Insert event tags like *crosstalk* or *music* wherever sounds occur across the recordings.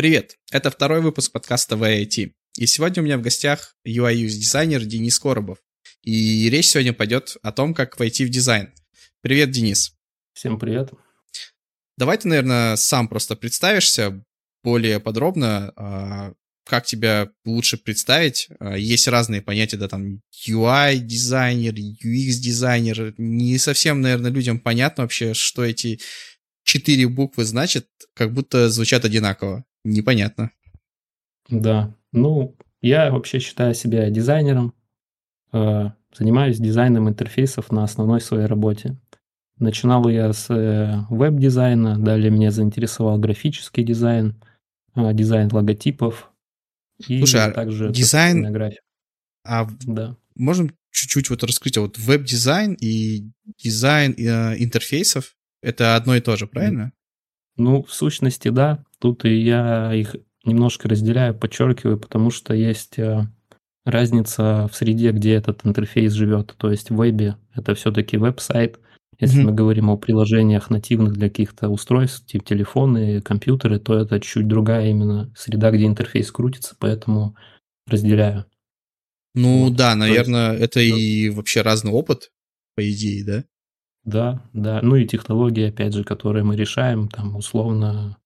Привет! Это второй выпуск подкаста VIT. И сегодня у меня в гостях UI UX дизайнер Денис Коробов. И речь сегодня пойдет о том, как войти в дизайн. Привет, Денис. Всем привет. Давай ты, наверное, сам просто представишься более подробно, а, как тебя лучше представить. А, есть разные понятия, да, там UI-дизайнер, UX-дизайнер. Не совсем, наверное, людям понятно вообще, что эти четыре буквы значат, как будто звучат одинаково непонятно. Да, ну, я вообще считаю себя дизайнером, э, занимаюсь дизайном интерфейсов на основной своей работе. Начинал я с э, веб-дизайна, далее меня заинтересовал графический дизайн, э, дизайн логотипов и Слушай, а также дизайн... графика. А да. можем чуть-чуть вот раскрыть, а вот веб-дизайн и дизайн интерфейсов это одно и то же, правильно? Ну, в сущности, да. Тут и я их немножко разделяю, подчеркиваю, потому что есть э, разница в среде, где этот интерфейс живет. То есть в вебе это все-таки веб-сайт. Если mm-hmm. мы говорим о приложениях нативных для каких-то устройств, типа телефоны, компьютеры, то это чуть другая именно среда, где интерфейс крутится, поэтому разделяю. Ну вот. да, наверное, есть, это и вообще разный опыт, по идее, да? Да, да. Ну и технологии, опять же, которые мы решаем, там условно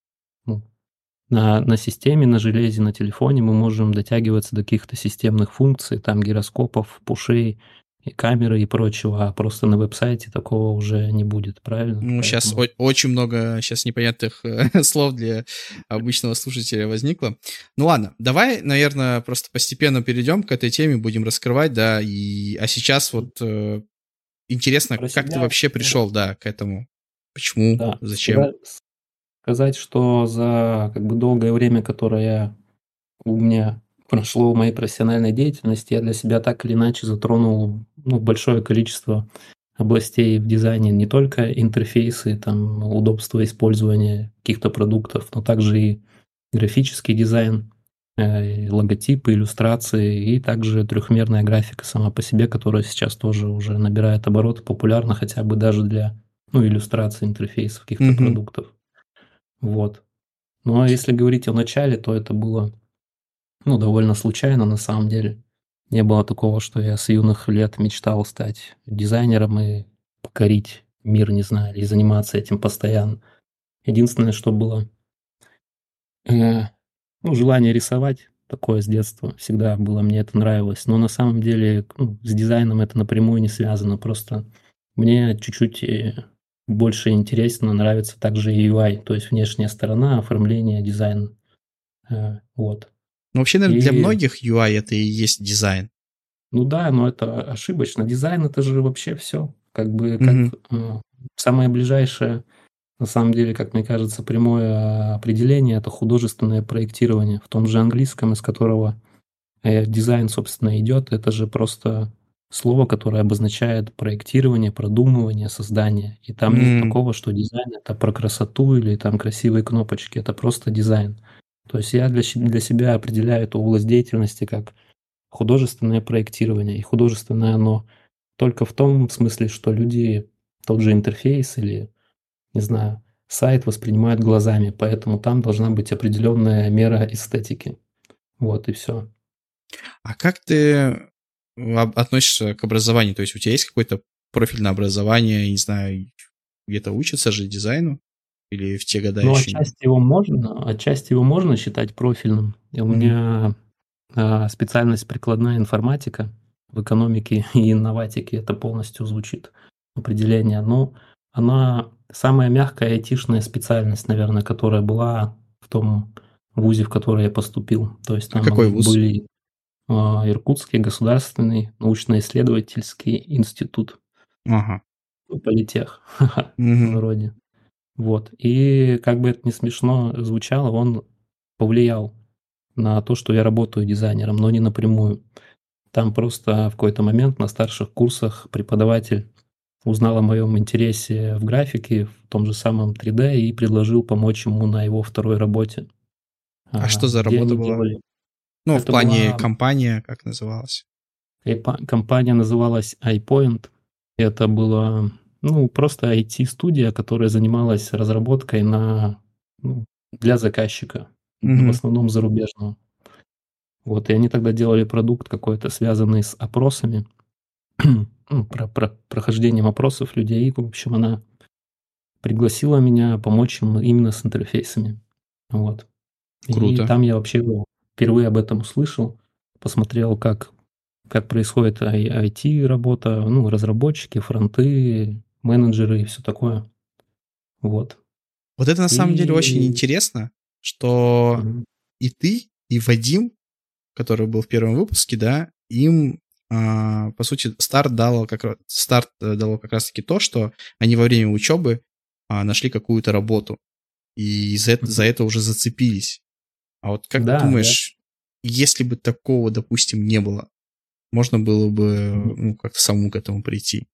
на, на системе, на железе, на телефоне мы можем дотягиваться до каких-то системных функций, там гироскопов, пушей, и камеры и прочего, а просто на веб-сайте такого уже не будет, правильно? Ну, Поэтому... сейчас о- очень много сейчас непонятных э, *laughs* слов для обычного слушателя возникло. Ну ладно, давай, наверное, просто постепенно перейдем к этой теме, будем раскрывать, да, и... А сейчас вот э, Интересно, Про как себя, ты вообще пришел, да, к этому? Почему? Да, Зачем? Сказать, что за как бы долгое время, которое у меня прошло в моей профессиональной деятельности, я для себя так или иначе затронул ну, большое количество областей в дизайне, не только интерфейсы, там, удобство использования каких-то продуктов, но также и графический дизайн, Э, логотипы, иллюстрации и также трехмерная графика сама по себе, которая сейчас тоже уже набирает обороты, популярна хотя бы даже для ну, иллюстрации интерфейсов каких-то mm-hmm. продуктов. Вот. Ну а если говорить о начале, то это было ну, довольно случайно на самом деле. Не было такого, что я с юных лет мечтал стать дизайнером и покорить мир, не знаю, или заниматься этим постоянно. Единственное, что было э, ну, желание рисовать такое с детства. Всегда было, мне это нравилось. Но на самом деле ну, с дизайном это напрямую не связано. Просто мне чуть-чуть э, больше интересно, нравится также и UI, то есть внешняя сторона, оформление, дизайн. Э, вот. Ну, вообще, наверное, и... для многих UI это и есть дизайн. Ну да, но это ошибочно. Дизайн это же вообще все. Как бы как mm-hmm. самое ближайшее на самом деле, как мне кажется, прямое определение – это художественное проектирование. В том же английском, из которого э, дизайн, собственно, идет, это же просто слово, которое обозначает проектирование, продумывание, создание. И там mm. нет такого, что дизайн – это про красоту или там красивые кнопочки. Это просто дизайн. То есть я для, для себя определяю эту область деятельности как художественное проектирование. И художественное оно только в том смысле, что люди тот же интерфейс или не знаю, сайт воспринимают глазами, поэтому там должна быть определенная мера эстетики. Вот и все. А как ты относишься к образованию? То есть у тебя есть какое-то профильное образование, не знаю, где-то учатся же дизайну? Или в те годы ну, еще отчасти его можно, отчасти его можно считать профильным. У mm-hmm. меня а, специальность прикладная информатика в экономике *laughs* и инноватике. Это полностью звучит определение. Но она самая мягкая айтишная специальность, наверное, которая была в том вузе, в который я поступил. То есть там а какой вуз? были а, Иркутский государственный научно-исследовательский институт. Ага. Политех *laughs* вроде. Вот. И как бы это не смешно звучало, он повлиял на то, что я работаю дизайнером, но не напрямую. Там просто в какой-то момент на старших курсах преподаватель узнал о моем интересе в графике, в том же самом 3D, и предложил помочь ему на его второй работе. А, а что за работа была? Делали... Ну, Это в плане была... компания, как называлась? Компания называлась iPoint. Это была ну, просто IT-студия, которая занималась разработкой на, ну, для заказчика. mm-hmm. в основном зарубежного. Вот, и они тогда делали продукт какой-то, связанный с опросами, *clears throat* ну, про, про прохождением опросов людей. В общем, она пригласила меня помочь им именно с интерфейсами. Вот. Круто. И там я вообще впервые об этом услышал, посмотрел, как, как происходит IT-работа, ну, разработчики, фронты, менеджеры и все такое. Вот. Вот это на самом деле очень интересно, что mm-hmm. и ты, и Вадим, который был в первом выпуске, да, им а, по сути старт дал как раз старт э, дало как раз таки то, что они во время учебы а, нашли какую-то работу и за это, за это уже зацепились. А вот как да, думаешь, да. если бы такого, допустим, не было, можно было бы ну, как-то самому к этому прийти?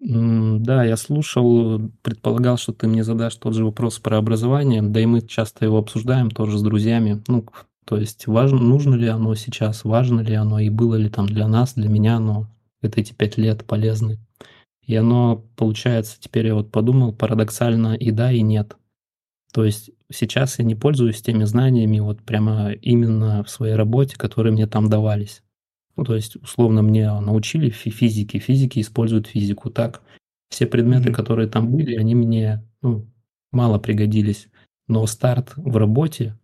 Да, я слушал, предполагал, что ты мне задашь тот же вопрос про образование, да и мы часто его обсуждаем тоже с друзьями. Ну, то есть важно, нужно ли оно сейчас, важно ли оно и было ли там для нас, для меня оно это эти пять лет полезны. И оно, получается, теперь я вот подумал, парадоксально и да, и нет. То есть сейчас я не пользуюсь теми знаниями вот прямо именно в своей работе, которые мне там давались. Ну, то есть, условно, мне научили физики, физики используют физику. Так, все предметы, mm-hmm. которые там были, они мне ну, мало пригодились. Но старт в работе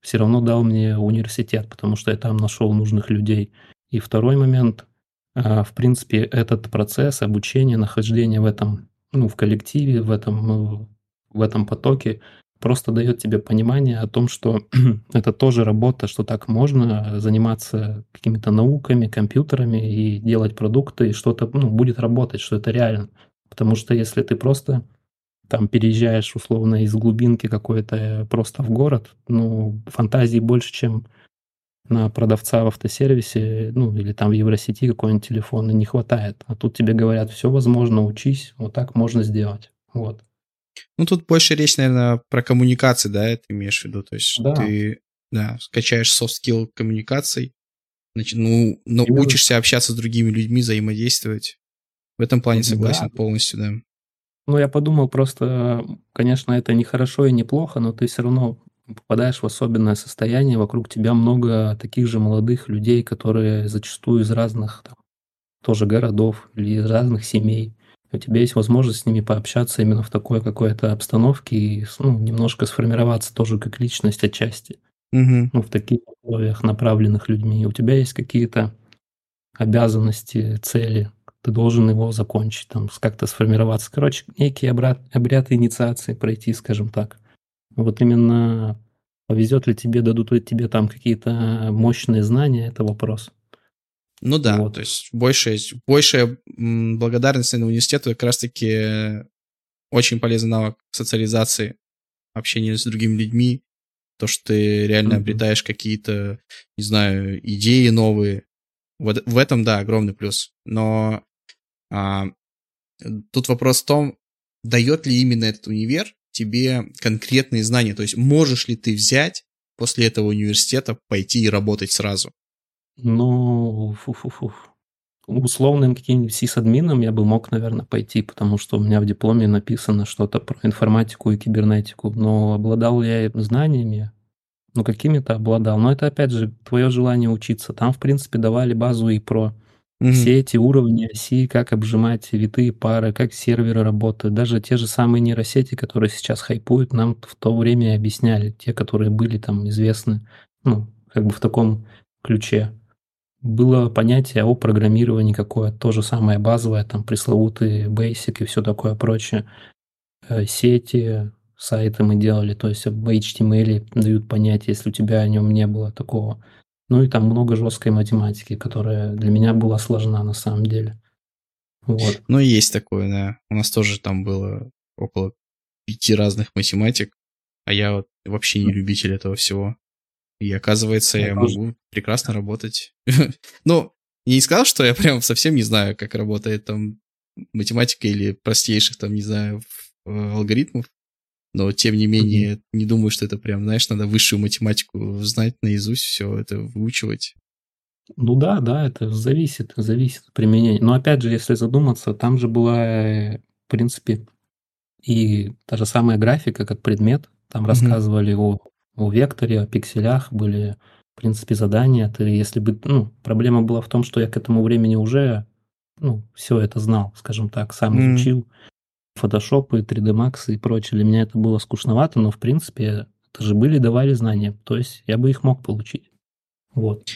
все равно дал мне университет, потому что я там нашел нужных людей. И второй момент, а, в принципе, этот процесс обучения, нахождения в этом, ну, в коллективе, в этом, в этом потоке, просто дает тебе понимание о том, что *clears throat* это тоже работа, что так можно заниматься какими-то науками, компьютерами и делать продукты, и что-то ну, будет работать, что это реально. Потому что если ты просто там переезжаешь условно из глубинки какой-то просто в город, ну, фантазии больше, чем на продавца в автосервисе, ну, или там в Евросети какой-нибудь телефон, не хватает. А тут тебе говорят, все возможно, учись, вот так можно сделать. Вот. Ну, тут больше речь, наверное, про коммуникации, да, ты имеешь в виду. То есть да. ты да, скачаешь soft skill коммуникаций, значит, ну, научишься общаться с другими людьми, взаимодействовать. В этом плане согласен да. полностью, да. Ну, я подумал просто, конечно, это не хорошо и не плохо, но ты все равно попадаешь в особенное состояние, вокруг тебя много таких же молодых людей, которые зачастую из разных там, тоже городов или из разных семей у тебя есть возможность с ними пообщаться именно в такой какой-то обстановке и ну, немножко сформироваться тоже как личность отчасти. Угу. Ну, в таких условиях, направленных людьми. У тебя есть какие-то обязанности, цели. Ты должен его закончить, там, как-то сформироваться. Короче, некий обряд, обряд инициации пройти, скажем так. Вот именно повезет ли тебе, дадут ли тебе там какие-то мощные знания, это вопрос. Ну да, вот. то есть большая, большая благодарность на университету как раз-таки очень полезный навык социализации, общения с другими людьми, то, что ты реально mm-hmm. обретаешь какие-то, не знаю, идеи новые. Вот в этом, да, огромный плюс. Но а, тут вопрос в том, дает ли именно этот универ тебе конкретные знания, то есть можешь ли ты взять после этого университета пойти и работать сразу. Ну, фу-фу-фу. Условным каким-нибудь сисадмином я бы мог, наверное, пойти, потому что у меня в дипломе написано что-то про информатику и кибернетику. Но обладал я знаниями? Ну, какими-то обладал. Но это, опять же, твое желание учиться. Там, в принципе, давали базу и про mm-hmm. все эти уровни оси, как обжимать витые пары, как серверы работают. Даже те же самые нейросети, которые сейчас хайпуют, нам в то время объясняли. Те, которые были там известны, ну, как бы в таком ключе было понятие о программировании какое то же самое базовое, там пресловутый Basic и все такое прочее. Э, сети, сайты мы делали, то есть в HTML дают понятие, если у тебя о нем не было такого. Ну и там много жесткой математики, которая для меня была сложна на самом деле. Вот. Ну, есть такое, да. У нас тоже там было около пяти разных математик, а я вот вообще не любитель этого всего. И оказывается, я, я могу прекрасно работать. *laughs* ну, я не сказал, что я прям совсем не знаю, как работает там математика или простейших там, не знаю, алгоритмов. Но, тем не менее, mm-hmm. не думаю, что это прям, знаешь, надо высшую математику знать наизусть, все это выучивать. Ну да, да, это зависит, зависит от применения. Но опять же, если задуматься, там же была, в принципе, и та же самая графика как предмет. Там mm-hmm. рассказывали о в векторе, о пикселях были, в принципе, задания. Ты, если бы, ну, проблема была в том, что я к этому времени уже, ну, все это знал, скажем так, сам М. изучил. Photoshop и 3D Max и прочее. Для меня это было скучновато, но, в принципе, это же были, давали знания. То есть я бы их мог получить. Вот.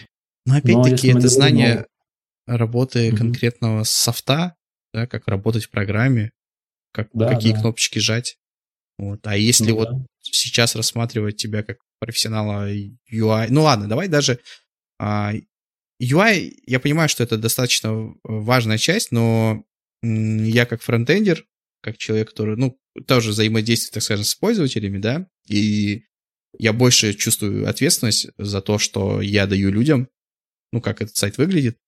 Но Но опять-таки это знание работы Мгм. конкретного софта, да, как работать в программе, как, Да, какие да. кнопочки жать. Вот. А если Ну вот да. Сейчас рассматривать тебя как профессионала UI, ну ладно, давай даже а, UI, я понимаю, что это достаточно важная часть, но я как фронтендер, как человек, который, ну, тоже взаимодействует, так скажем, с пользователями, да, и я больше чувствую ответственность за то, что я даю людям, ну, как этот сайт выглядит.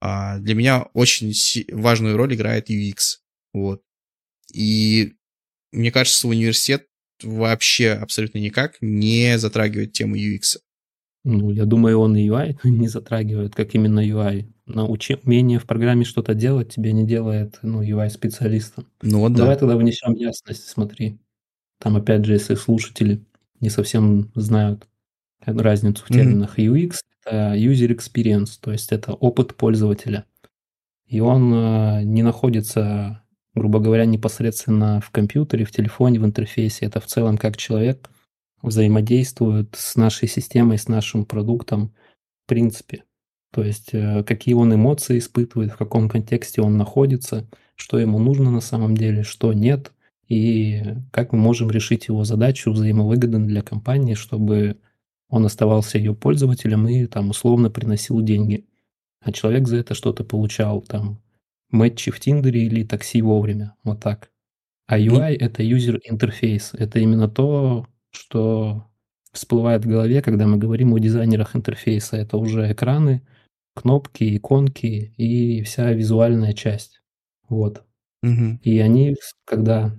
А для меня очень важную роль играет UX, вот. И мне кажется, университет вообще абсолютно никак не затрагивает тему UX. Ну, я думаю, он и UI *laughs* не затрагивает, как именно UI. Научи, умение в программе что-то делать тебе не делает, ну, UI-специалистом. Ну вот да. Давай тогда внесем ясность, смотри. Там, опять же, если слушатели не совсем знают разницу в терминах UX, это user experience, то есть это опыт пользователя. И он э, не находится, грубо говоря, непосредственно в компьютере, в телефоне, в интерфейсе. Это в целом как человек взаимодействует с нашей системой, с нашим продуктом в принципе. То есть э, какие он эмоции испытывает, в каком контексте он находится, что ему нужно на самом деле, что нет, и как мы можем решить его задачу взаимовыгодно для компании, чтобы он оставался ее пользователем и там условно приносил деньги. А человек за это что-то получал, там, мэтчи в Тиндере или такси вовремя, вот так. А UI — это user interface, это именно то, что всплывает в голове, когда мы говорим о дизайнерах интерфейса. Это уже экраны, кнопки, иконки и вся визуальная часть. Вот. Мгм. И они, когда,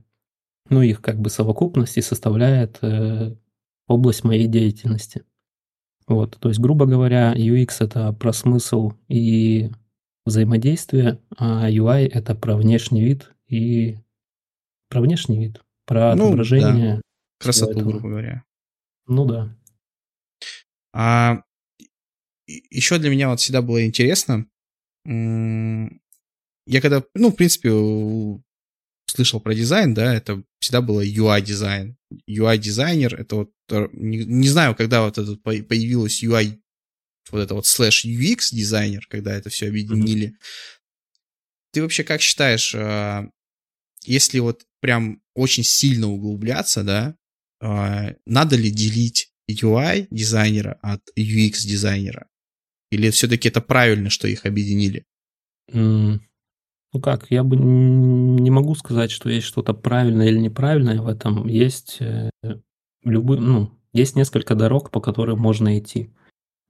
ну, их как бы совокупности составляет э, область моей деятельности. Вот, то есть, грубо говоря, UX это про смысл и взаимодействие, а UI это про внешний вид и про внешний вид, про Ну, отображение. всего Красоту, этого. грубо говоря. Ну да. А еще для меня вот всегда было интересно, я когда, ну, в принципе, слышал про дизайн, да, это всегда было UI-дизайн. UI-дизайнер, это вот, э, не, не знаю, когда вот это по- появилось UI, вот это вот слэш UX дизайнер, когда это все объединили. Ты вообще как считаешь, а, если вот прям очень сильно углубляться, да, а, надо ли делить UI дизайнера от UX дизайнера? Или все-таки это правильно, что их объединили? М, Ну как, я бы не могу сказать, что есть что-то правильное или неправильное в этом. Есть э, любы, ну, есть несколько дорог, по которым можно идти.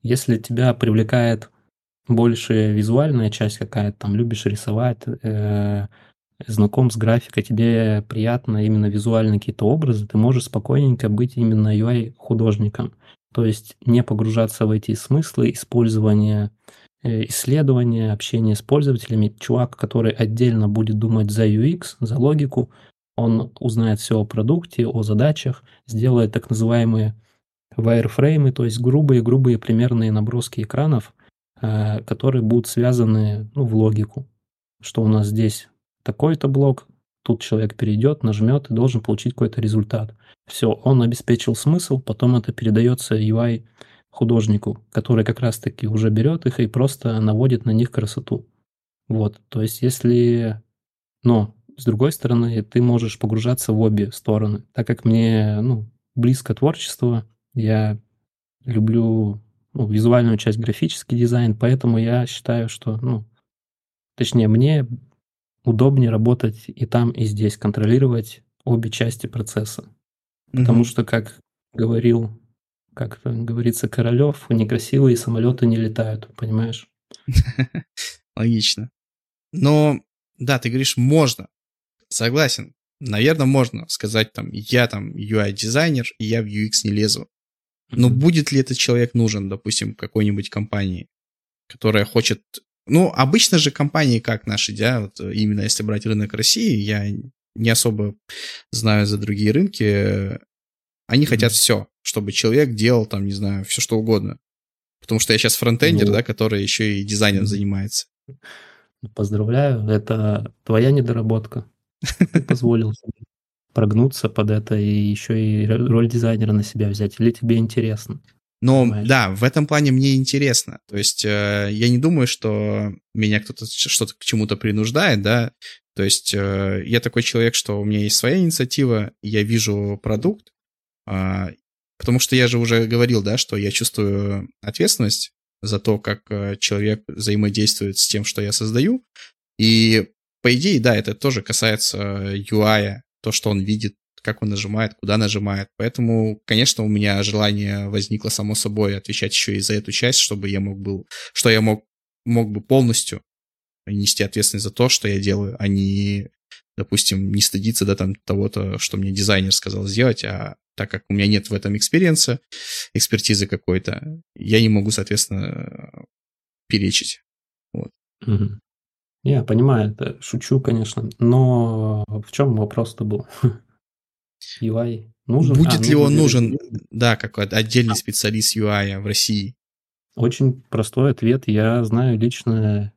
Если тебя привлекает больше визуальная часть какая-то, там любишь рисовать, э, знаком с графикой, тебе приятно именно визуальные какие-то образы, ты можешь спокойненько быть именно UI-художником. То есть не погружаться в эти смыслы использования, э, исследования, общения с пользователями. Чувак, который отдельно будет думать за UX, за логику, он узнает все о продукте, о задачах, сделает так называемые wireframe, то есть грубые-грубые примерные наброски экранов, э, которые будут связаны ну, в логику, что у нас здесь такой-то блок, тут человек перейдет, нажмет и должен получить какой-то результат. Все, он обеспечил смысл, потом это передается UI художнику, который как раз-таки уже берет их и просто наводит на них красоту. Вот, то есть если... Но, с другой стороны, ты можешь погружаться в обе стороны. Так как мне ну, близко творчество, я люблю ну, визуальную часть, графический дизайн, поэтому я считаю, что, ну, точнее, мне удобнее работать и там, и здесь, контролировать обе части процесса. Потому Мгм. что, как говорил, как говорится, Королев, некрасивые самолеты не летают, понимаешь? *laughs* Логично. Но, да, ты говоришь, можно. Согласен. Наверное, можно сказать там, я там UI-дизайнер, и я в UX не лезу. Но будет ли этот человек нужен, допустим, какой-нибудь компании, которая хочет... Ну, обычно же компании, как наши, да, вот э, именно если брать рынок России, я не особо знаю за другие рынки, э, они хотят Мгм. все. чтобы человек делал там, не знаю, все что угодно. Потому что я сейчас фронтендер, ну, да, который еще и дизайнером занимается. Поздравляю, это твоя недоработка. Ты позволил себе прогнуться под это и еще и роль дизайнера на себя взять. Или тебе интересно? Но Понимаешь? да, в этом плане мне интересно. То есть э, я не думаю, что меня кто-то что-то к чему-то принуждает, да. То есть э, я такой человек, что у меня есть своя инициатива, я вижу продукт, э, потому что я же уже говорил, да, что я чувствую ответственность за то, как э, человек взаимодействует с тем, что я создаю. И по идее, да, это тоже касается UI, то, что он видит, как он нажимает, куда нажимает. Поэтому, конечно, у меня желание возникло само собой отвечать еще и за эту часть, чтобы я мог был, что я мог, мог бы полностью нести ответственность за то, что я делаю, а не, допустим, не стыдиться да, там того-то, что мне дизайнер сказал сделать, а так как у меня нет в этом experience а, экспертизы какой-то, я не могу, соответственно, перечить. Вот. Угу. Я понимаю, это шучу, конечно, но в чем вопрос-то был? *laughs* UI нужен? Будет а, ли он нужен, да, как отдельный специалист UI в России? Очень простой ответ. Я знаю лично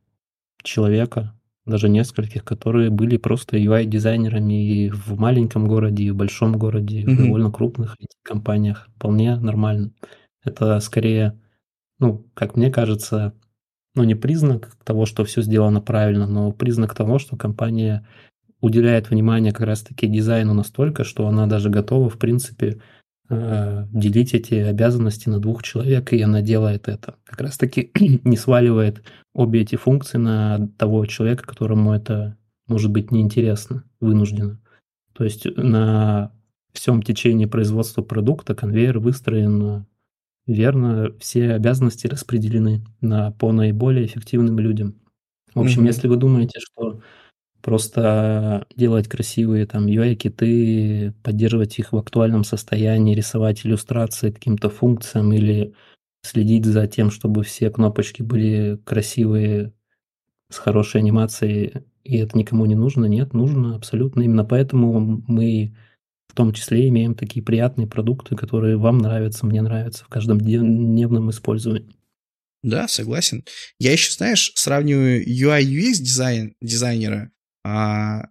человека, даже нескольких, которые были просто UI-дизайнерами и в маленьком городе, и в большом городе, и в довольно крупных компаниях. Вполне нормально. Это скорее, ну, как мне кажется, ну, не признак того, что все сделано правильно, но признак того, что компания уделяет внимание как раз-таки дизайну настолько, что она даже готова, в принципе, э, делить эти обязанности на двух человек, и она делает это. Как раз-таки *clears throat* не сваливает обе эти функции на того человека, которому это может быть неинтересно, вынужденно. То есть на всем течении производства продукта конвейер выстроен верно, все обязанности распределены на, по наиболее эффективным людям. В общем, mm-hmm. если вы думаете, что просто делать красивые там UI-киты, поддерживать их в актуальном состоянии, рисовать иллюстрации каким-то функциям или следить за тем, чтобы все кнопочки были красивые, с хорошей анимацией, и это никому не нужно. Нет, нужно абсолютно. Именно поэтому мы в том числе имеем такие приятные продукты, которые вам нравятся, мне нравятся в каждом дневном использовании. Да, согласен. Я еще, знаешь, сравниваю UI UX дизайн, дизайнера. А,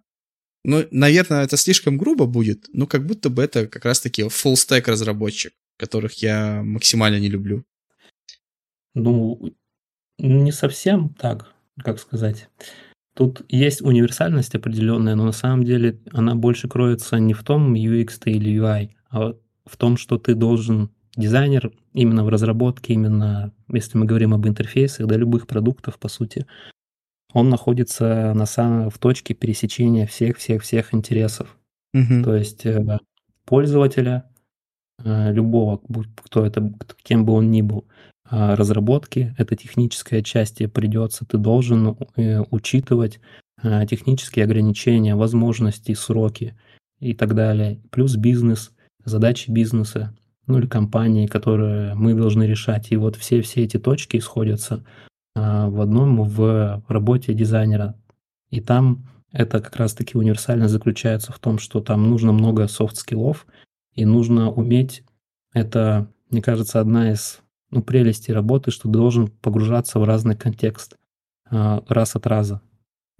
ну, наверное, это слишком грубо будет, но как будто бы это как раз-таки full stack разработчик, которых я максимально не люблю. Ну, не совсем так, как сказать. Тут есть универсальность определенная, но на самом деле она больше кроется не в том UX или UI, а в том, что ты должен дизайнер именно в разработке, именно если мы говорим об интерфейсах, да, любых продуктов, по сути, он находится на самом, в точке пересечения всех-всех-всех интересов. Угу. То есть э, пользователя, э, любого, кто это, кем бы он ни был, разработки, это техническая часть, и придется, ты должен э, учитывать а, технические ограничения, возможности, сроки и так далее. Плюс бизнес, задачи бизнеса, ну или компании, которые мы должны решать. И вот все, все эти точки сходятся а, в одном в работе дизайнера. И там это как раз-таки универсально заключается в том, что там нужно много soft skill ов, и нужно уметь, это, мне кажется, одна из ну, прелести работы, что должен погружаться в разный контекст а, раз от раза.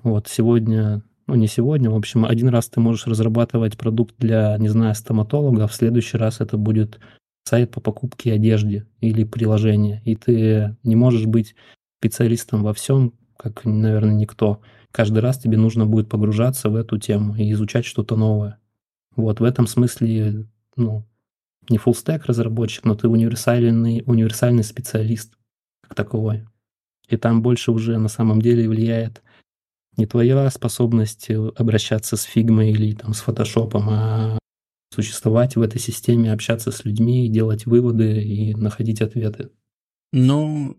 Вот сегодня, ну не сегодня, в общем, один раз ты можешь разрабатывать продукт для, не знаю, стоматолога, а в следующий раз это будет сайт по покупке одежды или приложение. И ты не можешь быть специалистом во всем, как, наверное, никто. Каждый раз тебе нужно будет погружаться в эту тему и изучать что-то новое. Вот в этом смысле, ну, не full stack разработчик, но ты универсальный, универсальный специалист как таковой. И там больше уже на самом деле влияет не твоя способность обращаться с фигмой или там с фотошопом, а существовать в этой системе, общаться с людьми, делать выводы и находить ответы. Ну,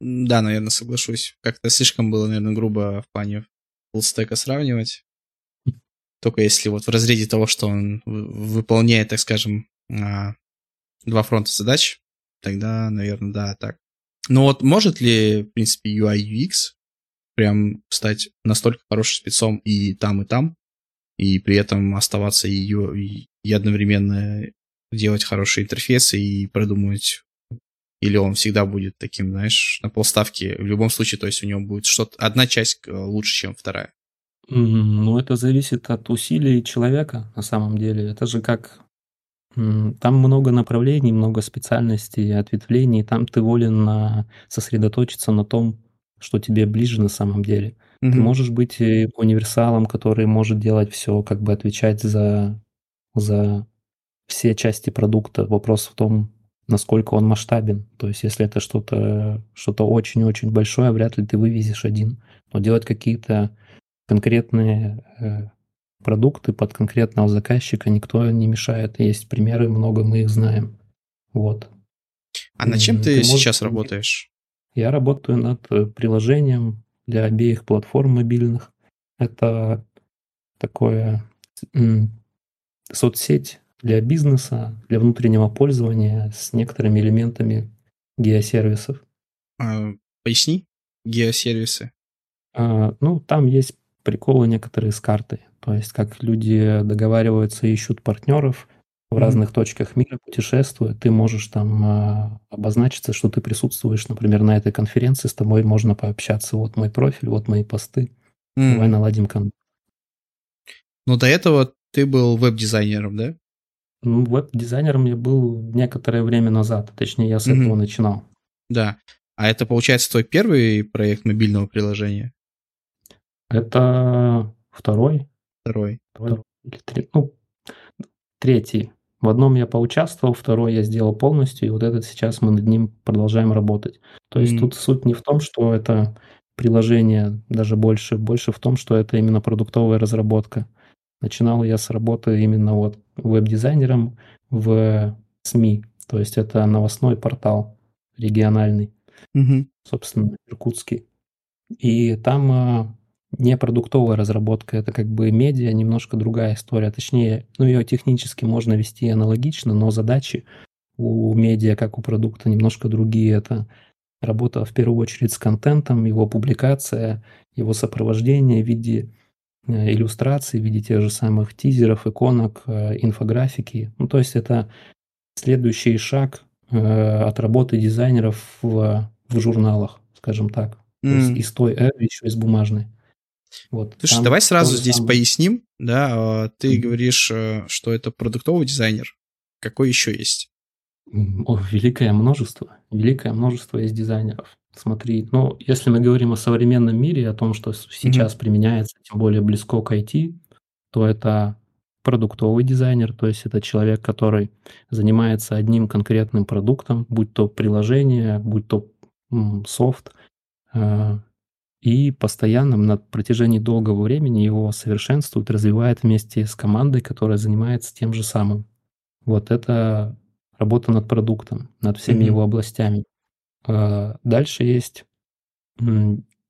да, наверное, соглашусь. Как-то слишком было, наверное, грубо в плане фуллстека сравнивать. *laughs* Только если вот в разрезе того, что он выполняет, так скажем, а, два фронта задач, тогда, наверное, да, так. Но вот может ли, в принципе, UI UX прям стать настолько хорошим спецом и там, и там, и при этом оставаться и, и одновременно делать хорошие интерфейсы и продумывать или он всегда будет таким, знаешь, на полставки в любом случае, то есть у него будет что-то, одна часть э, лучше, чем вторая. Ну, это зависит от усилий человека на самом деле. Это же как... Там много направлений, много специальностей, ответвлений. Там ты волен на... сосредоточиться на том, что тебе ближе на самом деле. Угу. Ты можешь быть универсалом, который может делать все, как бы отвечать за, за все части продукта. Вопрос в том, насколько он масштабен. То есть, если это что-то что очень-очень большое, вряд ли ты вывезешь один. Но делать какие-то конкретные э, продукты под конкретного заказчика никто не мешает. Есть примеры, много мы их знаем. Вот. А над чем ты, ты сейчас можешь... работаешь? Я работаю над э, приложением для обеих платформ мобильных. Это такое соцсеть для бизнеса, для внутреннего пользования с некоторыми элементами геосервисов. А, поясни, геосервисы. А, ну, там есть приколы некоторые с картой. То есть, как люди договариваются, ищут партнеров в mm-hmm. разных точках мира, путешествуют. Ты можешь там а, обозначиться, что ты присутствуешь, например, на этой конференции, с тобой можно пообщаться. Вот мой профиль, вот мои посты. Mm. Давай наладим контакт. Но до этого ты был веб-дизайнером, да? Ну, веб-дизайнером я был некоторое время назад, точнее, я с mm-hmm. этого начинал. Да. А это, получается, твой первый проект мобильного приложения? Это второй. Второй. Второй. Или три, ну, третий. В одном я поучаствовал, второй я сделал полностью, и вот этот сейчас мы над ним продолжаем работать. То есть mm-hmm. тут суть не в том, что это приложение, даже больше, больше в том, что это именно продуктовая разработка. Начинал я с работы именно вот веб-дизайнером в СМИ, то есть это новостной портал региональный, угу. собственно, иркутский. И там а, не продуктовая разработка, это как бы медиа, немножко другая история. Точнее, ну ее технически можно вести аналогично, но задачи у медиа, как у продукта, немножко другие. Это работа в первую очередь с контентом, его публикация, его сопровождение в виде Э, иллюстраций в виде тех же самых тизеров, иконок, э, инфографики. Ну, то есть это следующий шаг э, от работы дизайнеров в, в журналах, скажем так. Mm. То есть из той эры еще из бумажной. Вот, Слушай, давай сразу здесь самое. поясним, да, а, ты mm. говоришь, что это продуктовый дизайнер. Какой еще есть? О, великое множество, великое множество есть дизайнеров. Смотри, ну, если мы говорим о современном мире, о том, что сейчас mm-hmm. применяется, тем более близко к IT, то это продуктовый дизайнер, то есть это человек, который занимается одним конкретным продуктом, будь то приложение, будь то софт, э, и постоянно на протяжении долгого времени его совершенствует, развивает вместе с командой, которая занимается тем же самым. Вот это работа над продуктом, над всеми mm-hmm. его областями. А, дальше есть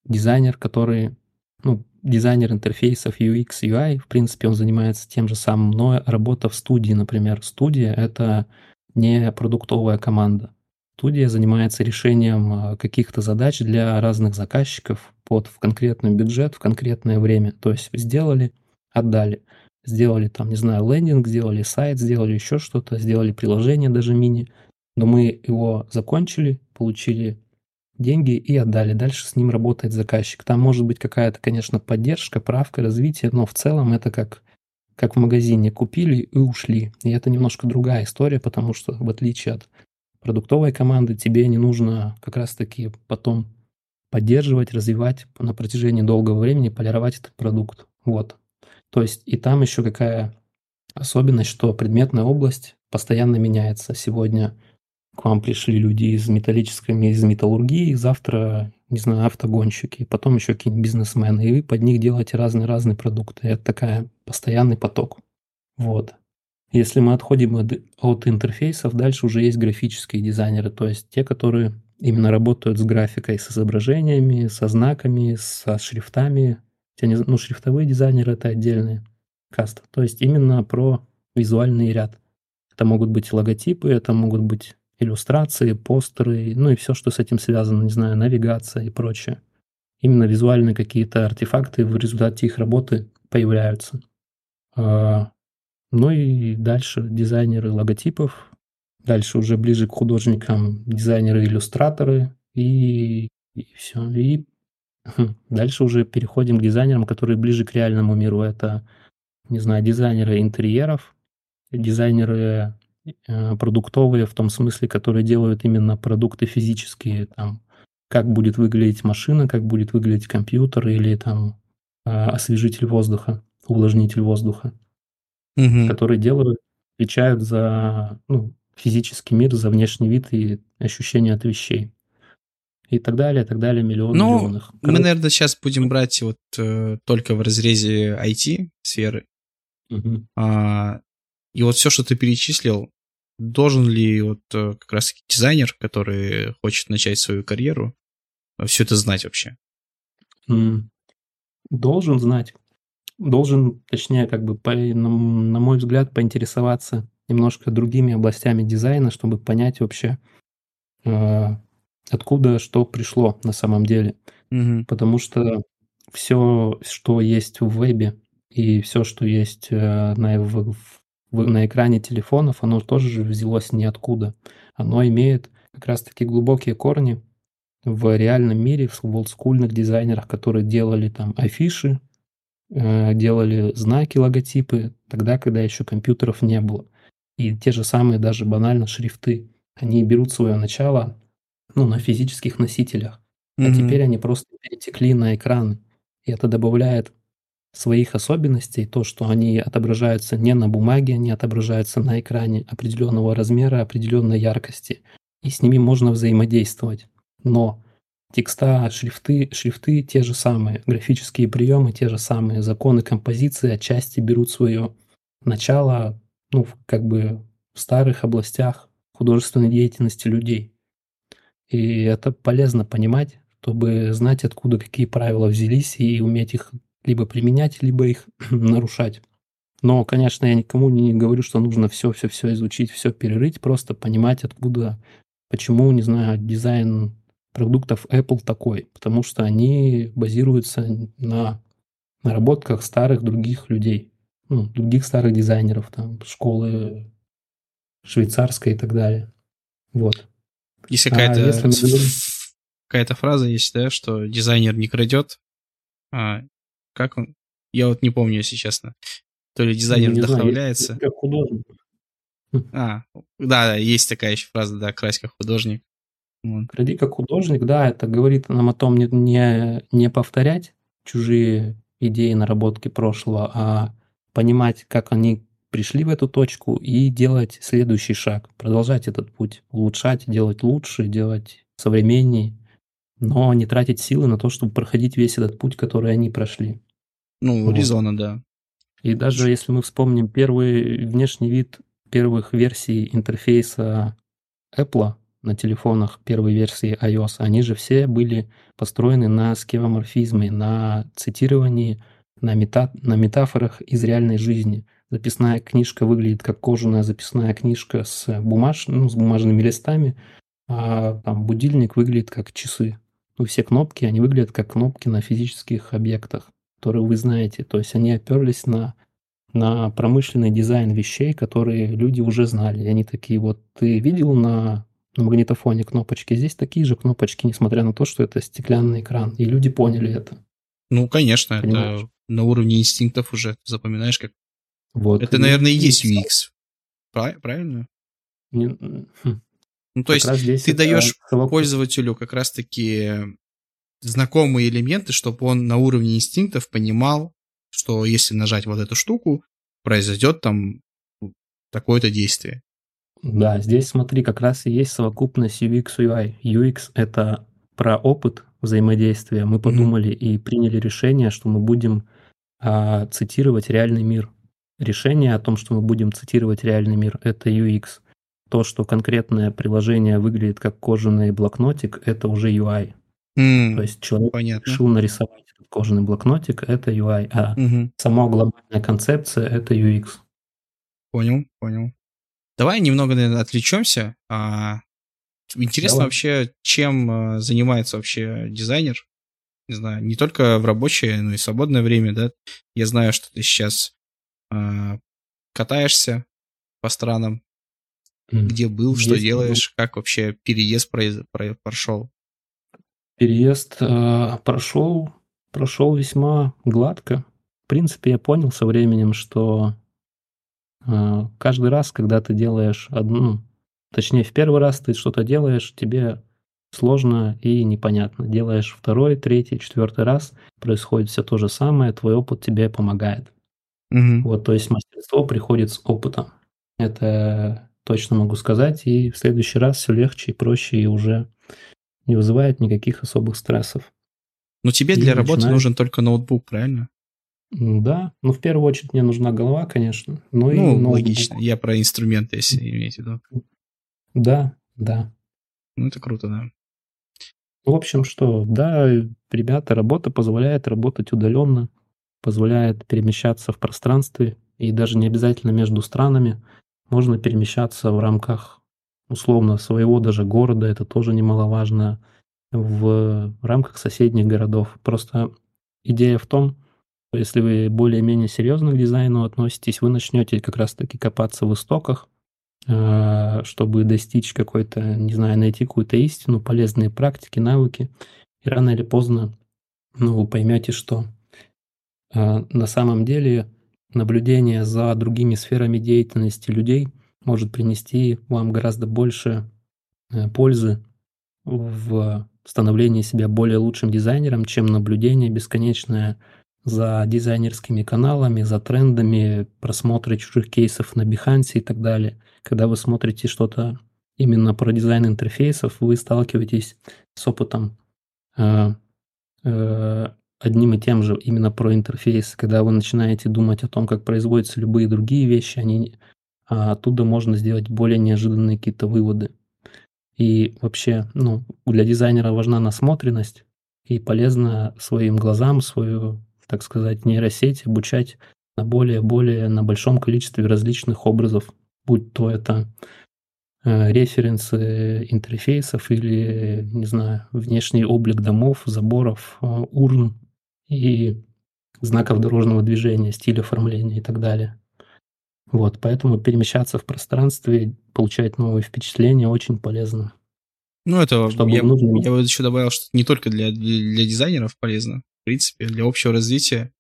дизайнер, который, ну, дизайнер интерфейсов UX, UI, в принципе, он занимается тем же самым, но работа в студии, например. Студия — это не продуктовая команда. Студия занимается решением а, каких-то задач для разных заказчиков под в конкретный бюджет, в конкретное время. То есть сделали, отдали. Сделали там, не знаю, лендинг, сделали сайт, сделали еще что-то, сделали приложение даже мини — но мы его закончили, получили деньги и отдали. Дальше с ним работает заказчик. Там может быть какая-то, конечно, поддержка, правка, развитие, но в целом это как, как в магазине. Купили и ушли. И это немножко другая история, потому что в отличие от продуктовой команды тебе не нужно как раз-таки потом поддерживать, развивать на протяжении долгого времени, полировать этот продукт. Вот. То есть и там еще какая особенность, что предметная область постоянно меняется. Сегодня к вам пришли люди из металлической, из металлургии, завтра, не знаю, автогонщики, потом еще какие-нибудь бизнесмены, и вы под них делаете разные-разные продукты. Это такая постоянный поток. Вот. Если мы отходим от, от интерфейсов, дальше уже есть графические дизайнеры, то есть те, которые именно работают с графикой, с изображениями, со знаками, со шрифтами. Ну, шрифтовые дизайнеры — это отдельные каста. То есть именно про визуальный ряд. Это могут быть логотипы, это могут быть иллюстрации, постеры, ну и все, что с этим связано, не знаю, навигация и прочее. Именно визуальные какие-то артефакты в результате их работы появляются. Ну и дальше дизайнеры логотипов, дальше уже ближе к художникам дизайнеры-иллюстраторы и, и все. И хм, дальше уже переходим к дизайнерам, которые ближе к реальному миру. Это, не знаю, дизайнеры интерьеров, дизайнеры э, продуктовые в том смысле, которые делают именно продукты физические, там, как будет выглядеть машина, как будет выглядеть компьютер или там э, освежитель воздуха, увлажнитель воздуха угу. которые делают, отвечают за ну, физический мир, за внешний вид и ощущение от вещей. И так далее, и так далее, миллион ну, миллионов. Мы, наверное, сейчас будем брать вот э, только в разрезе IT-сферы. Угу. А, и вот все, что ты перечислил, должен ли вот э, как раз дизайнер, который хочет начать свою карьеру, все это знать вообще? Должен знать должен, точнее, как бы, по, на, на мой взгляд, поинтересоваться немножко другими областями дизайна, чтобы понять вообще, э, откуда что пришло на самом деле. Угу. Потому что все, что есть в вебе и все, что есть э, на, в, в, на экране телефонов, оно тоже же взялось ниоткуда. Оно имеет как раз-таки глубокие корни в реальном мире, в олдскульных дизайнерах, которые делали там афиши, делали знаки, логотипы, тогда, когда еще компьютеров не было. И те же самые даже банально шрифты, они берут свое начало ну, на физических носителях, mm-hmm. а теперь они просто перетекли на экраны. И это добавляет своих особенностей, то, что они отображаются не на бумаге, они отображаются на экране определенного размера, определенной яркости. И с ними можно взаимодействовать. Но Текста, шрифты, шрифты те же самые, графические приемы те же самые, законы композиции отчасти берут свое начало, ну, как бы в старых областях художественной деятельности людей. И это полезно понимать, чтобы знать, откуда какие правила взялись, и уметь их либо применять, либо их *clears throat* нарушать. Но, конечно, я никому не говорю, что нужно все-все-все изучить, все перерыть, просто понимать, откуда, почему, не знаю, дизайн продуктов Apple такой, потому что они базируются на наработках старых других людей, ну, других старых дизайнеров, там, школы швейцарской и так далее. Вот. Есть какая-то, а говорим... какая-то фраза есть, да, что дизайнер не крадет. А, как он? Я вот не помню, если честно. То ли дизайнер не вдохновляется. Знаю, как художник. А, да, есть такая еще фраза, да, крась как художник. Вот. Кради как художник, да, это говорит нам о том не, не, не повторять чужие идеи, наработки прошлого, а понимать, как они пришли в эту точку и делать следующий шаг, продолжать этот путь, улучшать, делать лучше, делать современнее, но не тратить силы на то, чтобы проходить весь этот путь, который они прошли. Ну, вот. резонно, да. И даже если мы вспомним первый внешний вид первых версий интерфейса Apple, на телефонах первой версии iOS, они же все были построены на скевоморфизме, на цитировании, на, мета, на метафорах из реальной жизни. Записная книжка выглядит как кожаная записная книжка с, бумаж, ну, с бумажными листами, а там будильник выглядит как часы. Ну, все кнопки, они выглядят как кнопки на физических объектах, которые вы знаете. То есть они оперлись на, на промышленный дизайн вещей, которые люди уже знали. И они такие, вот ты видел на на магнитофоне кнопочки. Здесь такие же кнопочки, несмотря на то, что это стеклянный экран. И люди поняли это. Ну, конечно, Понимаешь? это на уровне инстинктов уже запоминаешь как. Вот. Это, наверное, и есть UX. Правильно? Не... Хм. Ну, то как есть ты даешь совокуп... пользователю как раз-таки знакомые элементы, чтобы он на уровне инстинктов понимал, что если нажать вот эту штуку, произойдет там такое-то действие. Да, здесь смотри, как раз и есть совокупность UX UI. UX — это про опыт взаимодействия. Мы подумали mm-hmm. и приняли решение, что мы будем а, цитировать реальный мир. Решение о том, что мы будем цитировать реальный мир, это UX. То, что конкретное приложение выглядит как кожаный блокнотик, это уже UI. Mm, То есть человек понятно. решил нарисовать кожаный блокнотик, это UI, а угу. сама глобальная концепция это UX. Понял, понял. Давай немного, наверное, отвлечемся. А, интересно Давай. вообще, чем а, занимается вообще дизайнер? Не знаю, не только в рабочее, но и в свободное время, да? Я знаю, что ты сейчас а, катаешься по странам? Где был, что Есть, делаешь, как вообще переезд произ- про- прошел? Переезд э, прошел, прошел весьма гладко. В принципе, я понял со временем, что э, каждый раз, когда ты делаешь одну, ну, точнее, в первый раз ты что-то делаешь, тебе сложно и непонятно. Делаешь второй, третий, четвертый раз, происходит все то же самое, твой опыт тебе помогает. Мгм. Вот, то есть мастерство приходит с опытом. Это точно могу сказать. И в следующий раз все легче и проще, и уже не вызывает никаких особых стрессов. Но тебе И для работы начинаешь- нужен только ноутбук, правильно? Да, ну в первую очередь мне нужна голова, конечно. Ну, и Ну, ноутбук. логично. Я про инструменты, если иметь в виду. Да, да. Ну, это круто, да. В общем, что, да, ребята, работа позволяет работать удаленно, позволяет перемещаться в пространстве, и даже не обязательно между странами. Можно перемещаться в рамках, условно, своего даже города, это тоже немаловажно, в рамках соседних городов. Просто идея в том, если вы более-менее серьезно к дизайну относитесь, вы начнете как раз-таки копаться в истоках, э, чтобы достичь какой-то, не знаю, найти какую-то истину, полезные практики, навыки. И рано или поздно ну, вы поймете, что э, на самом деле наблюдение за другими сферами деятельности людей может принести вам гораздо больше э, пользы в становлении себя более лучшим дизайнером, чем наблюдение бесконечное за дизайнерскими каналами, за трендами, просмотры чужих кейсов на Behance и так далее. Когда вы смотрите что-то именно про дизайн интерфейсов, вы сталкиваетесь с опытом э, э, одним и тем же именно про интерфейс. Когда вы начинаете думать о том, как производятся любые другие вещи, они, а, оттуда можно сделать более неожиданные какие-то выводы. И вообще, ну, для дизайнера важна насмотренность, и полезно своим глазам, свою, так сказать, нейросеть обучать на более-более, на большом количестве различных образов, будь то это э, референсы интерфейсов или, не знаю, внешний облик домов, заборов, э, урн и знаков дорожного движения, стиль оформления и так далее. Вот, поэтому перемещаться в пространстве, получать новые впечатления очень полезно. Ну, это Чтобы я, в нужном- я вот еще добавил, что не только для, для дизайнеров полезно, в принципе, для общего развития.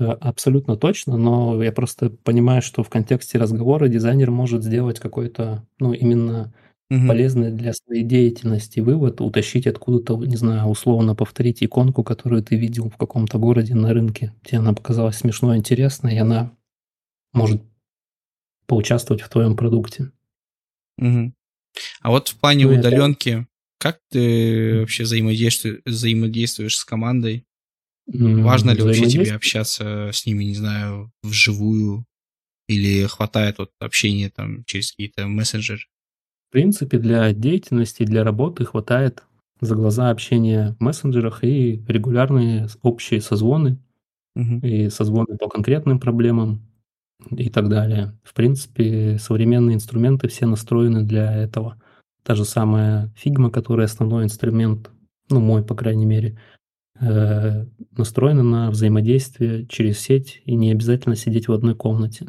Э, Абсолютно точно, но я просто понимаю, что в контексте разговора дизайнер может сделать какой-то, ну, именно Мгм. полезный для своей деятельности вывод, утащить откуда-то, не знаю, условно повторить иконку, которую ты видел в каком-то городе на рынке. Тебе она показалась смешной, интересной, и она может поучаствовать в твоем продукте. Мгм. А вот в плане Ну, это- удаленки, как ты вообще взаимодействуешь, взаимодействуешь с командой? Важно ли вообще тебе общаться с ними, не знаю, вживую? Или хватает вот общения там через какие-то мессенджеры? В принципе, для деятельности, для работы хватает за глаза общения в мессенджерах и регулярные общие созвоны, Мгм. и созвоны по конкретным проблемам и так далее. В принципе, современные инструменты все настроены для этого. Та же самая Figma, которая основной инструмент, ну мой, по крайней мере, э, настроена на взаимодействие через сеть и не обязательно сидеть в одной комнате.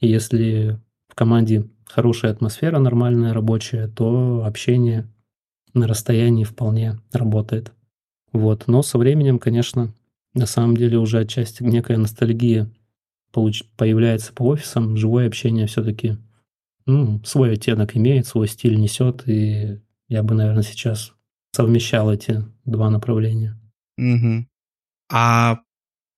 И если в команде хорошая атмосфера, нормальная, рабочая, то общение на расстоянии вполне работает. Вот. Но со временем, конечно, на самом деле уже отчасти некая ностальгия получ- появляется по офисам. Живое общение все-таки ну, свой оттенок имеет, свой стиль несет, и я бы, наверное, сейчас совмещал эти два направления. Мгм. А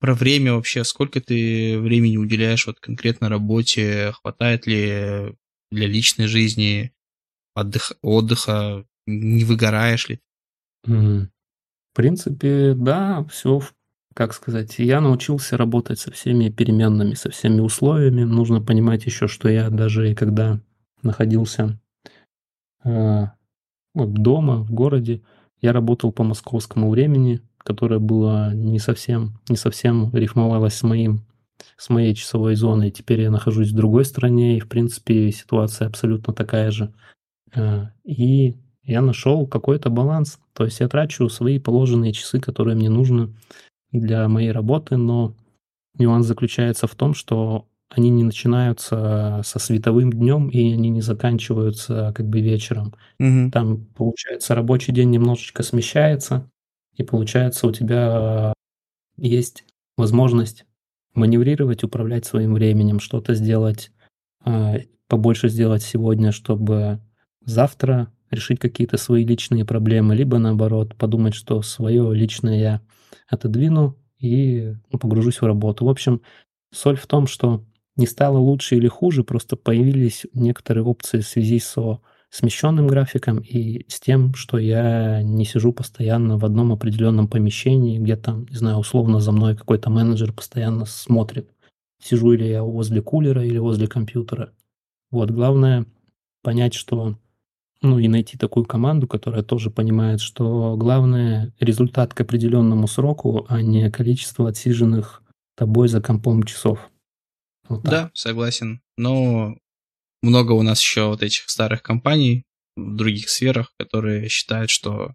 про время вообще, сколько ты времени уделяешь вот конкретно работе? Хватает ли для личной жизни отдых, отдыха? Не выгораешь ли? М. В принципе, да, все, как сказать, я научился работать со всеми переменными, со всеми условиями. Нужно понимать еще, что я даже когда находился э, дома, в городе, я работал по московскому времени, которое было не совсем, не совсем рифмовалось с моим, с моей часовой зоной. Теперь я нахожусь в другой стране, и, в принципе, ситуация абсолютно такая же. Э, И я нашел какой-то баланс. То есть я трачу свои положенные часы, которые мне нужны для моей работы, но нюанс заключается в том, что они не начинаются со световым днем и они не заканчиваются как бы вечером. Мгм. Там, получается, рабочий день немножечко смещается, и получается у тебя есть возможность маневрировать, управлять своим временем, что-то сделать, а, побольше сделать сегодня, чтобы завтра решить какие-то свои личные проблемы, либо наоборот подумать, что свое личное я отодвину и ну, погружусь в работу. В общем, соль в том, что не стало лучше или хуже, просто появились некоторые опции в связи со смещенным графиком и с тем, что я не сижу постоянно в одном определенном помещении, где там, не знаю, условно за мной какой-то менеджер постоянно смотрит, сижу ли я возле кулера или возле компьютера. Вот, главное понять, что ну и найти такую команду, которая тоже понимает, что главное результат к определенному сроку, а не количество отсиженных тобой за компом часов. Вот да, согласен. Но много у нас еще вот этих старых компаний в других сферах, которые считают, что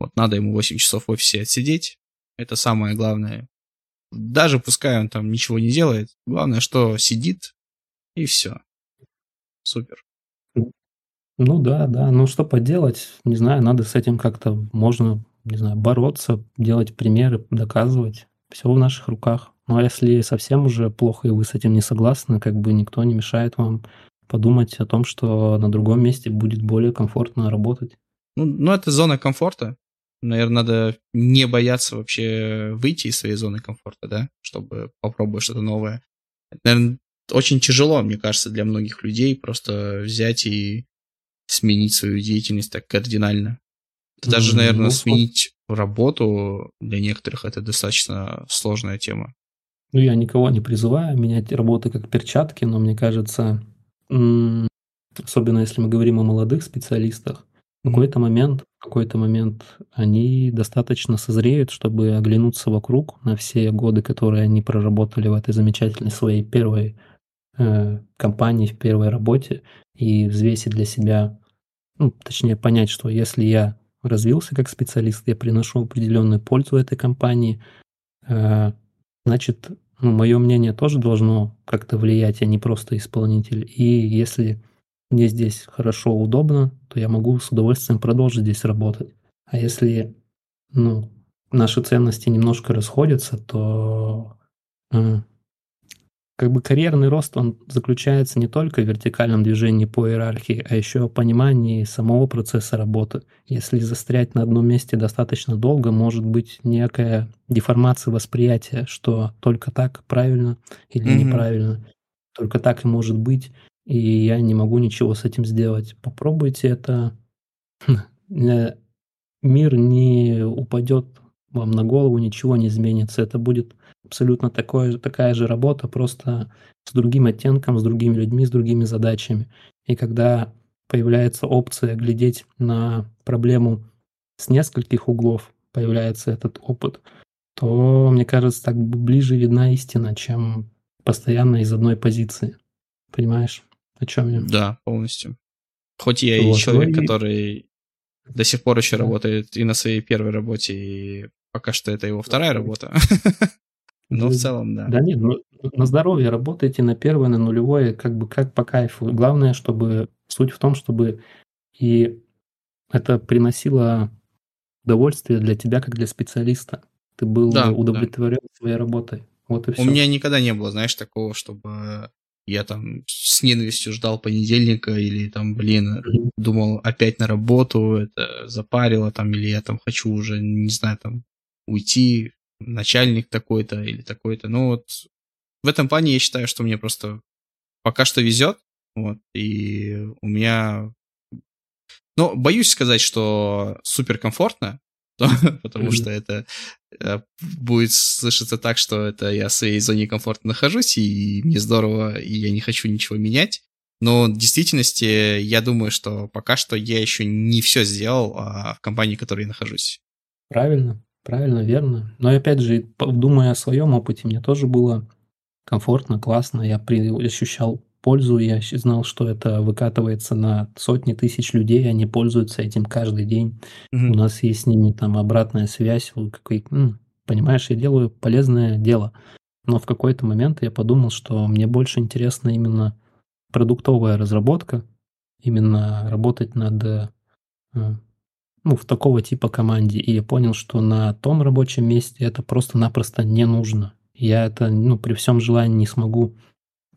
вот надо ему 8 часов в офисе отсидеть. Это самое главное. Даже пускай он там ничего не делает, главное, что сидит, и все. Супер. Ну да, да. Ну что поделать, не знаю, надо с этим как-то, можно, не знаю, бороться, делать примеры, доказывать. Все в наших руках. Ну а если совсем уже плохо и вы с этим не согласны, как бы никто не мешает вам подумать о том, что на другом месте будет более комфортно работать. Ну, ну это зона комфорта. Наверное, надо не бояться вообще выйти из своей зоны комфорта, да, чтобы попробовать что-то новое. Это, наверное, очень тяжело, мне кажется, для многих людей просто взять и сменить свою деятельность так кардинально. Даже, наверное, ну, сменить работу для некоторых это достаточно сложная тема. Ну, я никого не призываю менять работы как перчатки, но мне кажется, особенно если мы говорим о молодых специалистах, в какой-то момент, в какой-то момент они достаточно созреют, чтобы оглянуться вокруг на все годы, которые они проработали в этой замечательной своей первой э, компании, в первой работе, и взвесить для себя, ну, точнее понять, что если я развился как специалист, я приношу определенную пользу этой компании, э, значит, ну, мое мнение тоже должно как-то влиять, я не просто исполнитель. И если мне здесь хорошо, удобно, то я могу с удовольствием продолжить здесь работать. А если ну, наши ценности немножко расходятся, то как бы карьерный рост, он заключается не только в вертикальном движении по иерархии, а еще в понимании самого процесса работы. Если застрять на одном месте достаточно долго, может быть некая деформация восприятия, что только так правильно или mm-hmm. неправильно, только так и может быть, и я не могу ничего с этим сделать. Попробуйте это. *laughs* Мир не упадет вам на голову, ничего не изменится. Это будет абсолютно такое, такая же работа, просто с другим оттенком, с другими людьми, с другими задачами. И когда появляется опция глядеть на проблему с нескольких углов, появляется этот опыт, то, мне кажется, так ближе видна истина, чем постоянно из одной позиции. Понимаешь, о чем я? Да, полностью. Хоть я вот, и человек, ну и... который до сих пор еще да. работает и на своей первой работе, и пока что это его вторая работа. *laughs* Но в целом, да. Да нет, ну, на здоровье работайте на первое, на нулевое, как бы как по кайфу. Главное, чтобы суть в том, чтобы и это приносило удовольствие для тебя, как для специалиста. Ты был да, удовлетворен да. своей работой. Вот и все. У меня никогда не было, знаешь, такого, чтобы я там с ненавистью ждал понедельника или там, блин, mm-hmm. думал опять на работу, это запарило там, или я там хочу уже, не знаю, там уйти, начальник такой-то или такой-то. Ну вот в этом плане я считаю, что мне просто пока что везет. Вот, и у меня... Ну, боюсь сказать, что супер комфортно, *laughs* потому что это э, будет слышаться так, что это я в своей зоне комфорта нахожусь, и мне здорово, и я не хочу ничего менять. Но в действительности я думаю, что пока что я еще не все сделал а, в компании, в которой я нахожусь. Правильно. Правильно, верно. Но опять же, думая о своем опыте, мне тоже было комфортно, классно. Я при, ощущал пользу, я знал, что это выкатывается на сотни тысяч людей, они пользуются этим каждый день. Mm-hmm. У нас есть с ними там обратная связь. Какой, понимаешь, я делаю полезное дело. но в какой-то момент я подумал, что мне больше интересна именно продуктовая разработка, именно работать над э, ну, в такого типа команде. И я понял, что на том рабочем месте это просто-напросто не нужно. Я это, ну, при всем желании не смогу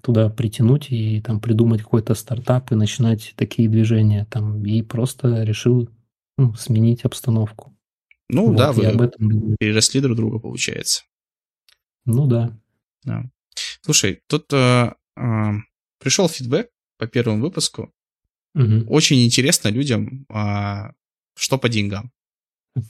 туда притянуть и там придумать какой-то стартап и начинать такие движения там. И просто решил ну, сменить обстановку. Ну вот, да, вы об этом переросли друг друга, получается. Ну да. да. Слушай, тут э, э, пришел фидбэк по первому выпуску. Угу. Очень интересно людям, э, что по деньгам. *laughs*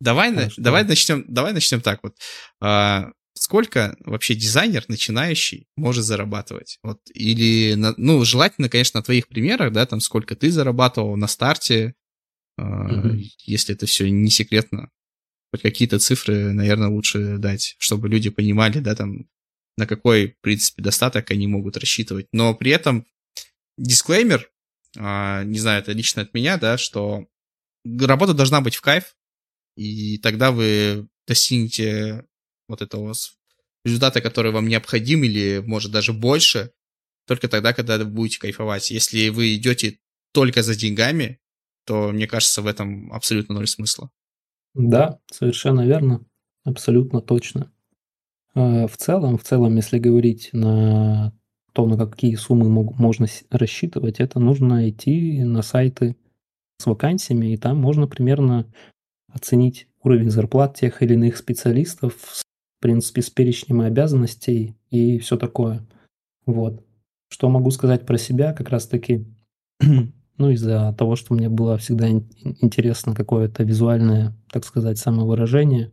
Давай, на, давай начнем, давай начнем так вот. А, сколько вообще дизайнер начинающий может зарабатывать? Вот или, ну, желательно, конечно, на твоих примерах, да, там сколько ты зарабатывал на старте, угу. если это все не секретно. Хоть какие-то цифры, наверное, лучше дать, чтобы люди понимали, да, там, на какой, в принципе, достаток они могут рассчитывать. Но при этом дисклеймер, а, не знаю, это лично от меня, да, что работа должна быть в кайф, и тогда вы достигнете вот этого результата, который вам необходим, или, может, даже больше, только тогда, когда вы будете кайфовать. Если вы идете только за деньгами, то, мне кажется, в этом абсолютно ноль смысла. Да, совершенно верно, абсолютно точно. А, в целом, в целом, если говорить на то, на какие суммы можно рассчитывать, это нужно идти на сайты с вакансиями, и там можно примерно оценить уровень зарплат тех или иных специалистов, в принципе, с перечнем обязанностей и все такое. Вот. Что могу сказать про себя, как раз-таки, *clears throat* ну, из-за того, что мне было всегда интересно какое-то визуальное, так сказать, самовыражение,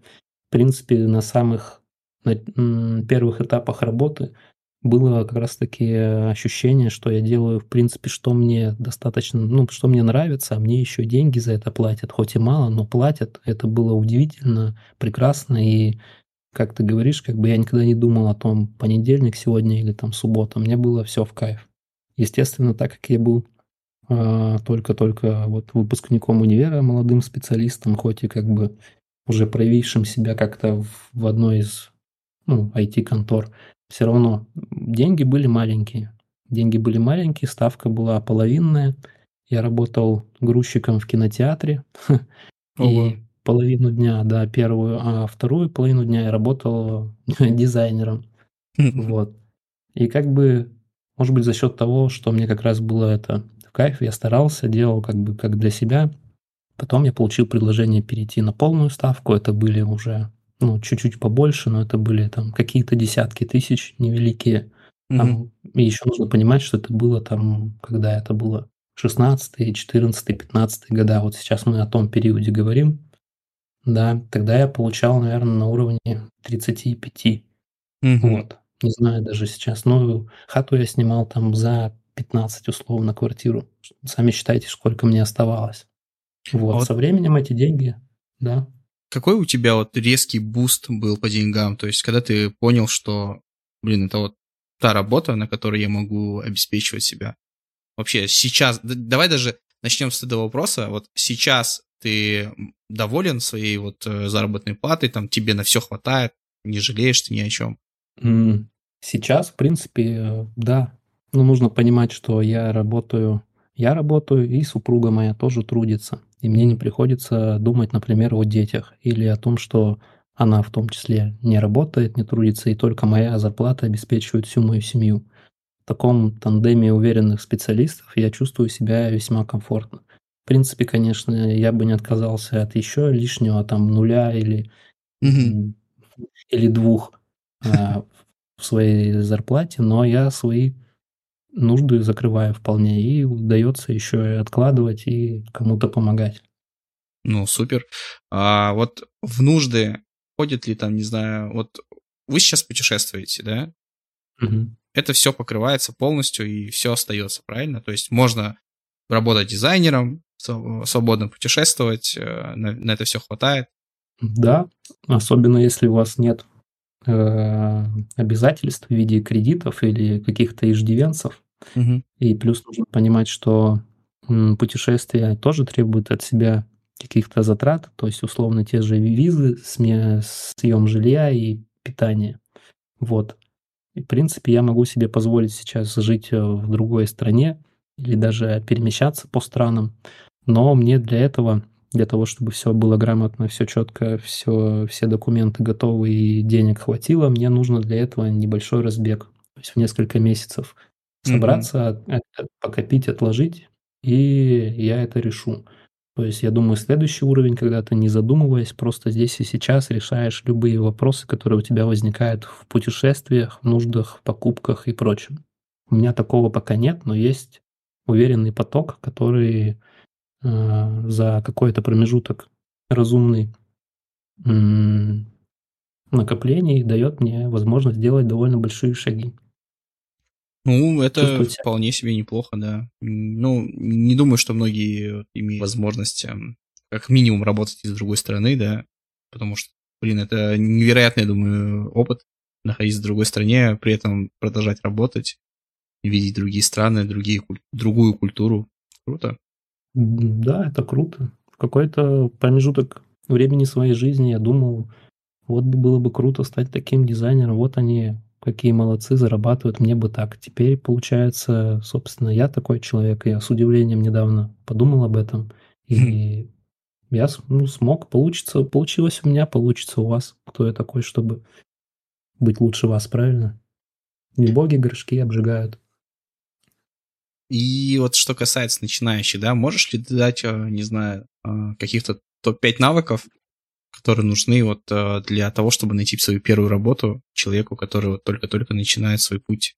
в принципе, на самых на первых этапах работы было как раз-таки ощущение, что я делаю, в принципе, что мне достаточно, ну, что мне нравится, а мне еще деньги за это платят, хоть и мало, но платят. Это было удивительно, прекрасно, и как ты говоришь, как бы я никогда не думал о том, понедельник сегодня или там суббота, мне было все в кайф. Естественно, так как я был а, только-только вот выпускником универа, молодым специалистом, хоть и как бы уже проявившим себя как-то в, в одной из ну, IT-контор, все равно деньги были маленькие. Деньги были маленькие, ставка была половинная. Я работал грузчиком в кинотеатре. *laughs* И половину дня, да, первую, а вторую половину дня я работал *laughs* дизайнером. *laughs* Вот. И как бы, может быть, за счет того, что мне как раз было это в кайф, я старался, делал как бы как для себя. Потом я получил предложение перейти на полную ставку. Это были уже ну, чуть-чуть побольше, но это были там какие-то десятки тысяч невеликие. Там, mm И еще нужно понимать, что это было там, когда это было 16, 14, 15 года. Вот сейчас мы о том периоде говорим. Да, тогда я получал, наверное, на уровне 35. mm Вот. Не знаю даже сейчас. Ну, хату я снимал там за 15 условно квартиру. Сами считайте, сколько мне оставалось. Вот. А вот... Со временем эти деньги, да. Какой у тебя вот резкий boost был по деньгам? То есть, когда ты понял, что, блин, это вот та работа, на которой я могу обеспечивать себя. Вообще, сейчас, давай даже начнем с этого вопроса. Вот сейчас ты доволен своей вот э, заработной платой, там тебе на все хватает, не жалеешь ты ни о чем? Сейчас, в принципе, да. Но нужно понимать, что я работаю, я работаю, и супруга моя тоже трудится и мне не приходится думать, например, о детях или о том, что она в том числе не работает, не трудится, и только моя зарплата обеспечивает всю мою семью. В таком тандеме уверенных специалистов я чувствую себя весьма комфортно. В принципе, конечно, я бы не отказался от еще лишнего там нуля или, mm-hmm. или двух а, в своей зарплате, но я свои нужды закрываю вполне, и удается еще и откладывать и кому-то помогать. Ну, супер. А вот в нужды ходит ли там, не знаю, вот вы сейчас путешествуете, да? Угу. Это все покрывается полностью и все остается, правильно? То есть можно работать дизайнером, свободно путешествовать, э, на, на это все хватает. Да, особенно если у вас нет э, обязательств в виде кредитов или каких-то иждивенцев, И плюс нужно понимать, что путешествия тоже требуют от себя каких-то затрат, то есть условно те же визы, съем жилья и питание. Вот. И, в принципе, я могу себе позволить сейчас жить э, в другой стране или даже перемещаться по странам, но мне для этого, для того, чтобы все было грамотно, все четко, все, все документы готовы и денег хватило, мне нужно для этого небольшой разбег, то есть в несколько месяцев собраться, mm-hmm. покопить, отложить, и я это решу. То есть я думаю, следующий уровень, когда ты не задумываясь, просто здесь и сейчас решаешь любые вопросы, которые у тебя возникают в путешествиях, нуждах, покупках и прочем. У меня такого пока нет, но есть уверенный поток, который э, за какой-то промежуток разумный накоплений дает мне возможность сделать довольно большие шаги. Ну, это вполне себе неплохо, да. Ну, не думаю, что многие имеют возможность эм, как минимум работать из другой страны, да, потому что, блин, это невероятный, я думаю, опыт находиться в другой стране, при этом продолжать работать, видеть другие страны, другие, другую культуру. Круто. Да, это круто. В какой-то промежуток времени своей жизни я думал, вот было бы круто стать таким дизайнером. Вот они какие молодцы, зарабатывают, мне бы так. Теперь, получается, собственно, я такой человек, я с удивлением недавно подумал об этом, и я ну, смог, получится, получилось у меня, получится у вас. Кто я такой, чтобы быть лучше вас, правильно? Не боги горшки обжигают. И вот что касается начинающих, да, можешь ли ты дать, э, не знаю, э, каких-то топ-5 навыков, которые нужны вот э, для того, чтобы найти свою первую работу человеку, который вот только-только начинает свой путь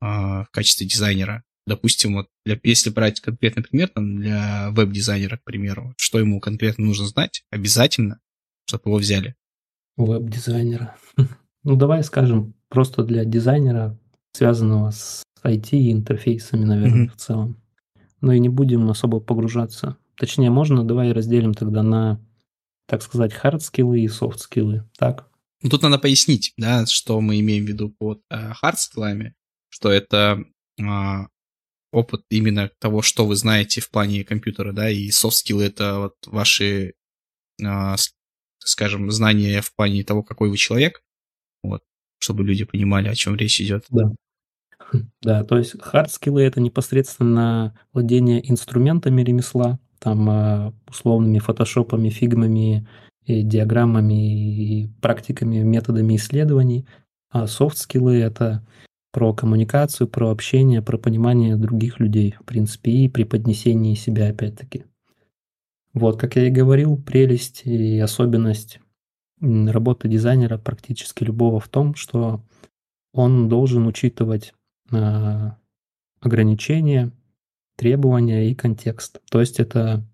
а, в качестве дизайнера. Допустим, вот для, если брать конкретный пример, там, для веб-дизайнера, к примеру, что ему конкретно нужно знать обязательно, чтобы его взяли? Веб-дизайнера. *laughs* Ну, давай скажем, просто для дизайнера, связанного с IT и интерфейсами, наверное, mm-hmm. в целом. Но и не будем особо погружаться. Точнее, можно, давай разделим тогда на так сказать, хард-скиллы и софт-скиллы, так? Ну, тут надо пояснить, да, что мы имеем в виду под э, hard skill ами, что это э, опыт именно того, что вы знаете в плане компьютера, да, и soft skill ы это вот ваши, э, скажем, знания в плане того, какой вы человек, вот, чтобы люди понимали, о чем речь идет. Да. *laughs* Да, то есть hard skill ы это непосредственно владение инструментами ремесла, там э, условными фотошопами, фигмами, и диаграммами и практиками, методами исследований. А софт-скиллы — это про коммуникацию, про общение, про понимание других людей, в принципе, и при поднесении себя опять-таки. Вот, как я и говорил, прелесть и особенность работы дизайнера практически любого в том, что он должен учитывать э, ограничения, требования и контекст. То есть это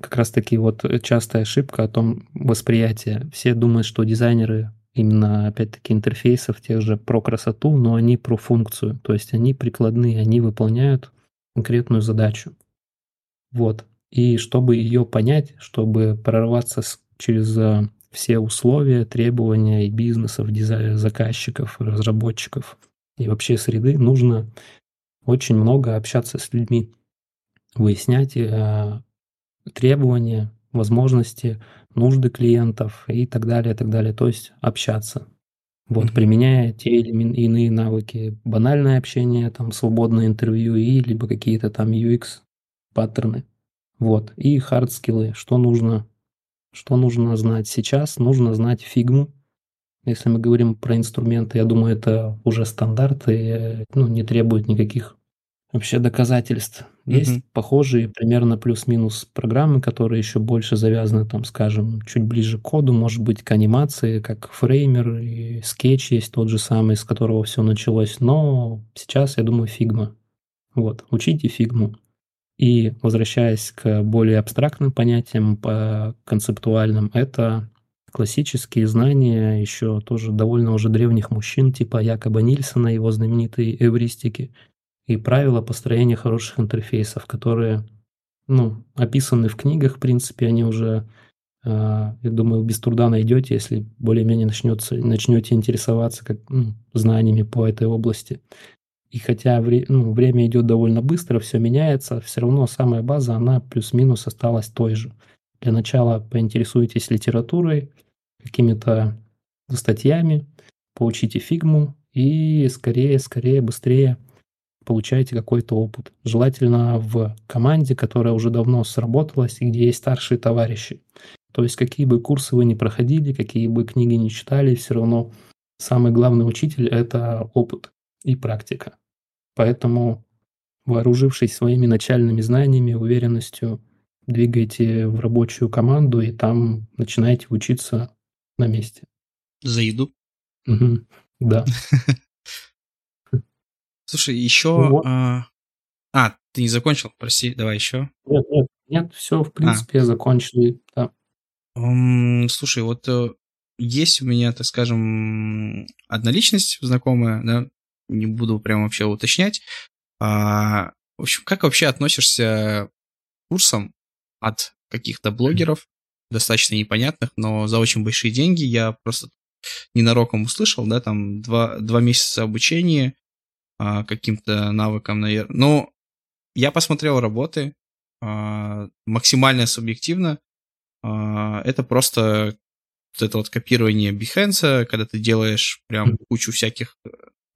как раз-таки вот частая ошибка о том восприятии. Все думают, что дизайнеры именно, опять-таки, интерфейсов тех же про красоту, но они про функцию. То есть они прикладные, они выполняют конкретную задачу. Вот. И чтобы ее понять, чтобы прорваться через э, все условия, требования и бизнесов, дизайн, заказчиков, разработчиков и вообще среды, нужно очень много общаться с людьми, выяснять э, требования, возможности, нужды клиентов и так далее, так далее. То есть общаться. Вот, mm-hmm. применяя те или иные навыки, банальное общение, там, свободное интервью и либо какие-то там UX паттерны. Вот, и хард скиллы, что нужно, что нужно знать сейчас, нужно знать фигму. Если мы говорим про инструменты, я думаю, это уже стандарт и ну, не требует никаких вообще доказательств. Есть mm-hmm. похожие примерно плюс-минус программы, которые еще больше завязаны, там, скажем, чуть ближе к коду, может быть, к анимации, как Framer и скетч есть тот же самый, с которого все началось. Но сейчас, я думаю, фигма. Вот, учите фигму. И возвращаясь к более абстрактным понятиям, по концептуальным, это классические знания еще тоже довольно уже древних мужчин, типа Якоба Нильсона, его знаменитые эвристики – и правила построения хороших интерфейсов, которые ну, описаны в книгах, в принципе, они уже, э, я думаю, без труда найдете, если более-менее начнется, начнете интересоваться как, ну, знаниями по этой области. И хотя вре, ну, время идет довольно быстро, все меняется, все равно самая база, она плюс-минус осталась той же. Для начала поинтересуйтесь литературой, какими-то статьями, поучите фигму и скорее, скорее, быстрее получаете какой-то опыт. Желательно в команде, которая уже давно сработалась и где есть старшие товарищи. То есть какие бы курсы вы ни проходили, какие бы книги ни читали, все равно самый главный учитель – это опыт и практика. Поэтому, вооружившись своими начальными знаниями, уверенностью, двигайте в рабочую команду и там начинаете учиться на месте. За еду? Угу. Да. *laughs* Слушай, еще... Вот. А, а, ты не закончил? Прости, давай еще. Нет, нет, нет, все, в а. принципе, а. закончили, да. Um, слушай, вот э, есть у меня, так скажем, одна личность знакомая, да, не буду прям вообще уточнять. А, в общем, как вообще относишься к курсам от каких-то блогеров, достаточно непонятных, но за очень большие деньги. Я просто ненароком услышал, да, там два, два месяца обучения каким-то навыкам, наверное. Но я посмотрел работы, а, максимально субъективно. А, это просто вот это вот копирование Behance, когда ты делаешь прям кучу всяких...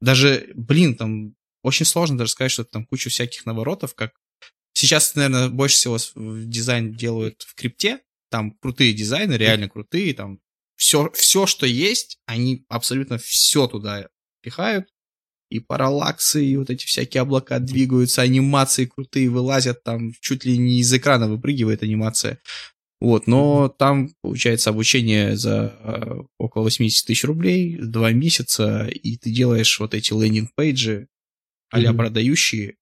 Даже, блин, там очень сложно даже сказать, что там кучу всяких наворотов, как Сейчас, наверное, больше всего дизайн делают в крипте. Там крутые дизайны, реально крутые. Там все, все, что есть, они абсолютно все туда пихают. И параллаксы, и вот эти всякие облака двигаются, анимации крутые вылазят, там чуть ли не из экрана выпрыгивает анимация. Вот, но там, получается, обучение за э, около 80 тысяч рублей, два месяца, и ты делаешь вот эти landing page и, а-ля mm-hmm. продающие,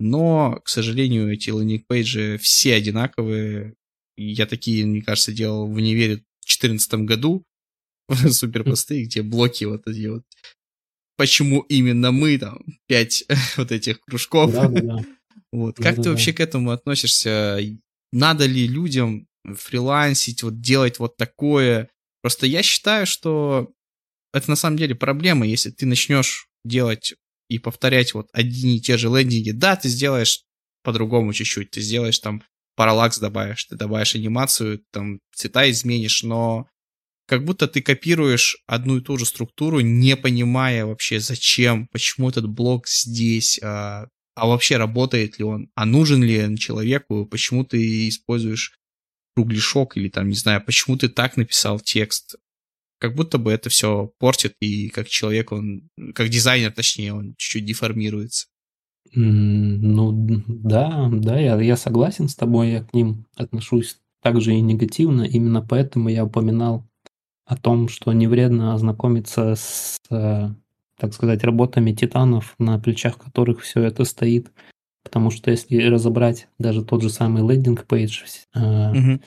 но, к сожалению, эти лендинг-пейджи все одинаковые. Я такие, мне кажется, делал в универе в 2014 году. *laughs* Супер простые, где блоки вот эти вот. Почему именно мы там? Пять *laughs* вот этих кружков. Да, да, да. Вот. Как ты вообще к этому относишься? Надо ли людям фрилансить, вот делать вот такое? Просто я считаю, что это на самом деле проблема, если ты начнешь делать и повторять вот одни и те же лендинги. Да, ты сделаешь по-другому чуть-чуть, ты сделаешь там параллакс добавишь, ты добавишь анимацию, там цвета изменишь, но как будто ты копируешь одну и ту же структуру, не понимая вообще зачем, почему этот блок здесь, а, а вообще работает ли он, а нужен ли он человеку, почему ты используешь кругляшок или там, не знаю, почему ты так написал текст, как будто бы это все портит, и как человек, он, как дизайнер, точнее, он чуть-чуть деформируется. Ну, да, да, я, я согласен с тобой, я к ним отношусь также и негативно, именно поэтому я упоминал о том, что не вредно ознакомиться с, так сказать, работами титанов, на плечах которых все это стоит, потому что если разобрать даже тот же самый landing page, угу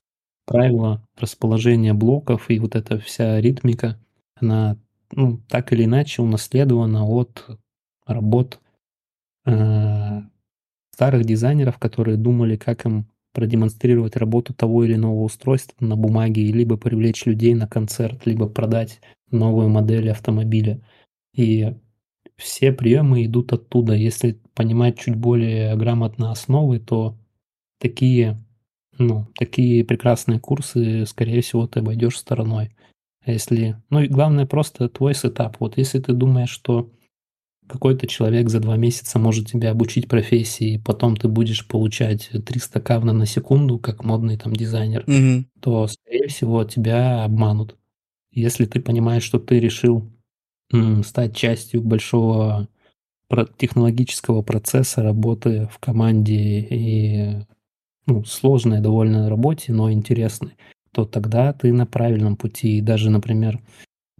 правила расположения блоков и вот эта вся ритмика, она ну, так или иначе унаследована от работ э, старых дизайнеров, которые думали, как им продемонстрировать работу того или иного устройства на бумаге, либо привлечь людей на концерт, либо продать новую модель автомобиля. И все приемы идут оттуда. Если понимать чуть более грамотно основы, то такие ну, такие прекрасные курсы, скорее всего, ты обойдешь стороной. А если... Ну и главное просто твой сетап. Вот если ты думаешь, что какой-то человек за два месяца может тебя обучить профессии, и потом ты будешь получать 300 кавна на секунду, как модный там дизайнер, mm-hmm. то, скорее всего, тебя обманут. Если ты понимаешь, что ты решил м, стать частью большого технологического процесса работы в команде и ну, сложной довольно работе, но интересной, то тогда ты на правильном пути. И даже, например,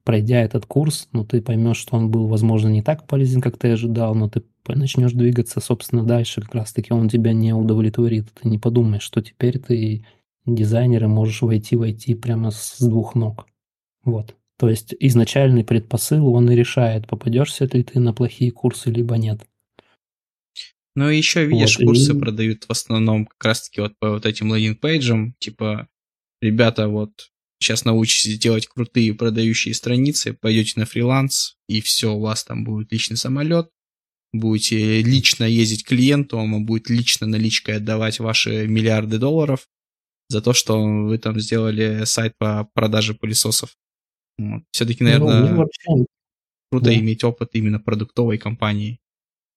пройдя этот курс, ну, ты поймешь, что он был, возможно, не так полезен, как ты ожидал, но ты начнешь двигаться, собственно, дальше, как раз-таки он тебя не удовлетворит. Ты не подумаешь, что теперь ты дизайнер и можешь войти войти прямо с двух ног. Вот. То есть изначальный предпосыл, он и решает, попадешься ли ты на плохие курсы, либо нет. Ну и еще, видишь, вот, курсы и... продают в основном как раз-таки вот по вот этим лендинг-пейджам, типа, ребята, вот, сейчас научитесь делать крутые продающие страницы, пойдете на фриланс, и все, у вас там будет личный самолет, будете лично ездить к клиенту, он будет лично наличкой отдавать ваши миллиарды долларов за то, что вы там сделали сайт по продаже пылесосов. Вот. Все-таки, наверное... Ну, вообще круто да. иметь опыт именно продуктовой компании.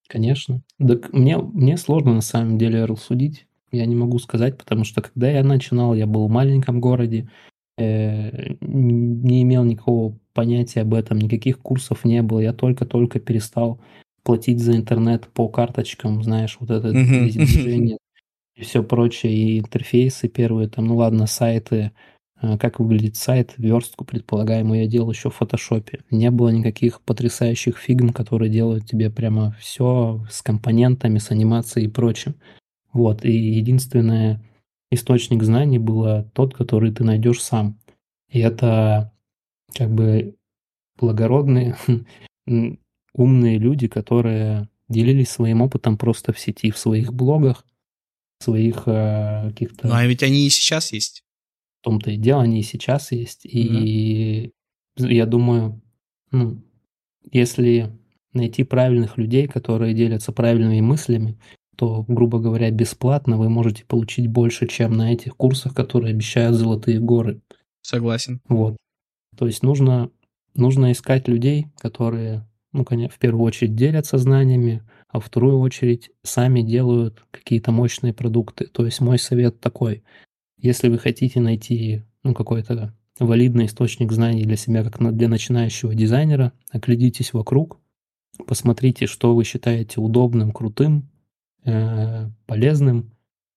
Конечно. Так мне, мне сложно на самом деле рассудить. Я не могу сказать, потому что когда я начинал, я был в маленьком городе, не имел никакого понятия об этом, никаких курсов не было. Я только-только перестал платить за интернет по карточкам, знаешь, вот это движение и все прочее, и интерфейсы первые, там, ну ладно, сайты, а, как выглядит сайт, верстку предполагаемую я делал еще в фотошопе. Не было никаких потрясающих фигм, которые делают тебе прямо все с компонентами, с анимацией и прочим. Вот, и единственный источник знаний было тот, который ты найдешь сам. И это как бы благородные, *laughs* умные люди, которые делились своим опытом просто в сети, в своих блогах, в своих э, каких-то... Ну, а ведь они и сейчас есть том-то и дело, они и сейчас есть. И mm-hmm. я думаю, ну, если найти правильных людей, которые делятся правильными мыслями, то, грубо говоря, бесплатно вы можете получить больше, чем на этих курсах, которые обещают золотые горы. Согласен. Вот. То есть нужно, нужно искать людей, которые, ну, конечно, в первую очередь делятся знаниями, а в вторую очередь сами делают какие-то мощные продукты. То есть мой совет такой. Если вы хотите найти ну, какой-то валидный источник знаний для себя, как для начинающего дизайнера, оглядитесь вокруг, посмотрите, что вы считаете удобным, крутым, э, полезным,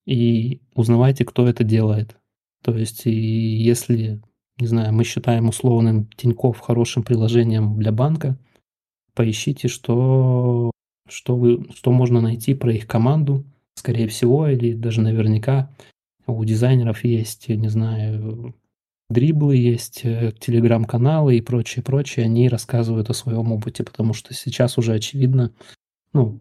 и узнавайте, кто это делает. То есть, если, не знаю, мы считаем условным Тиньков хорошим приложением для банка, поищите, что, что, вы, что можно найти про их команду, скорее всего, или даже наверняка у дизайнеров есть, не знаю, дриблы, есть э, телеграм-каналы и прочее, прочее. Они рассказывают о своем опыте, потому что сейчас уже очевидно, ну,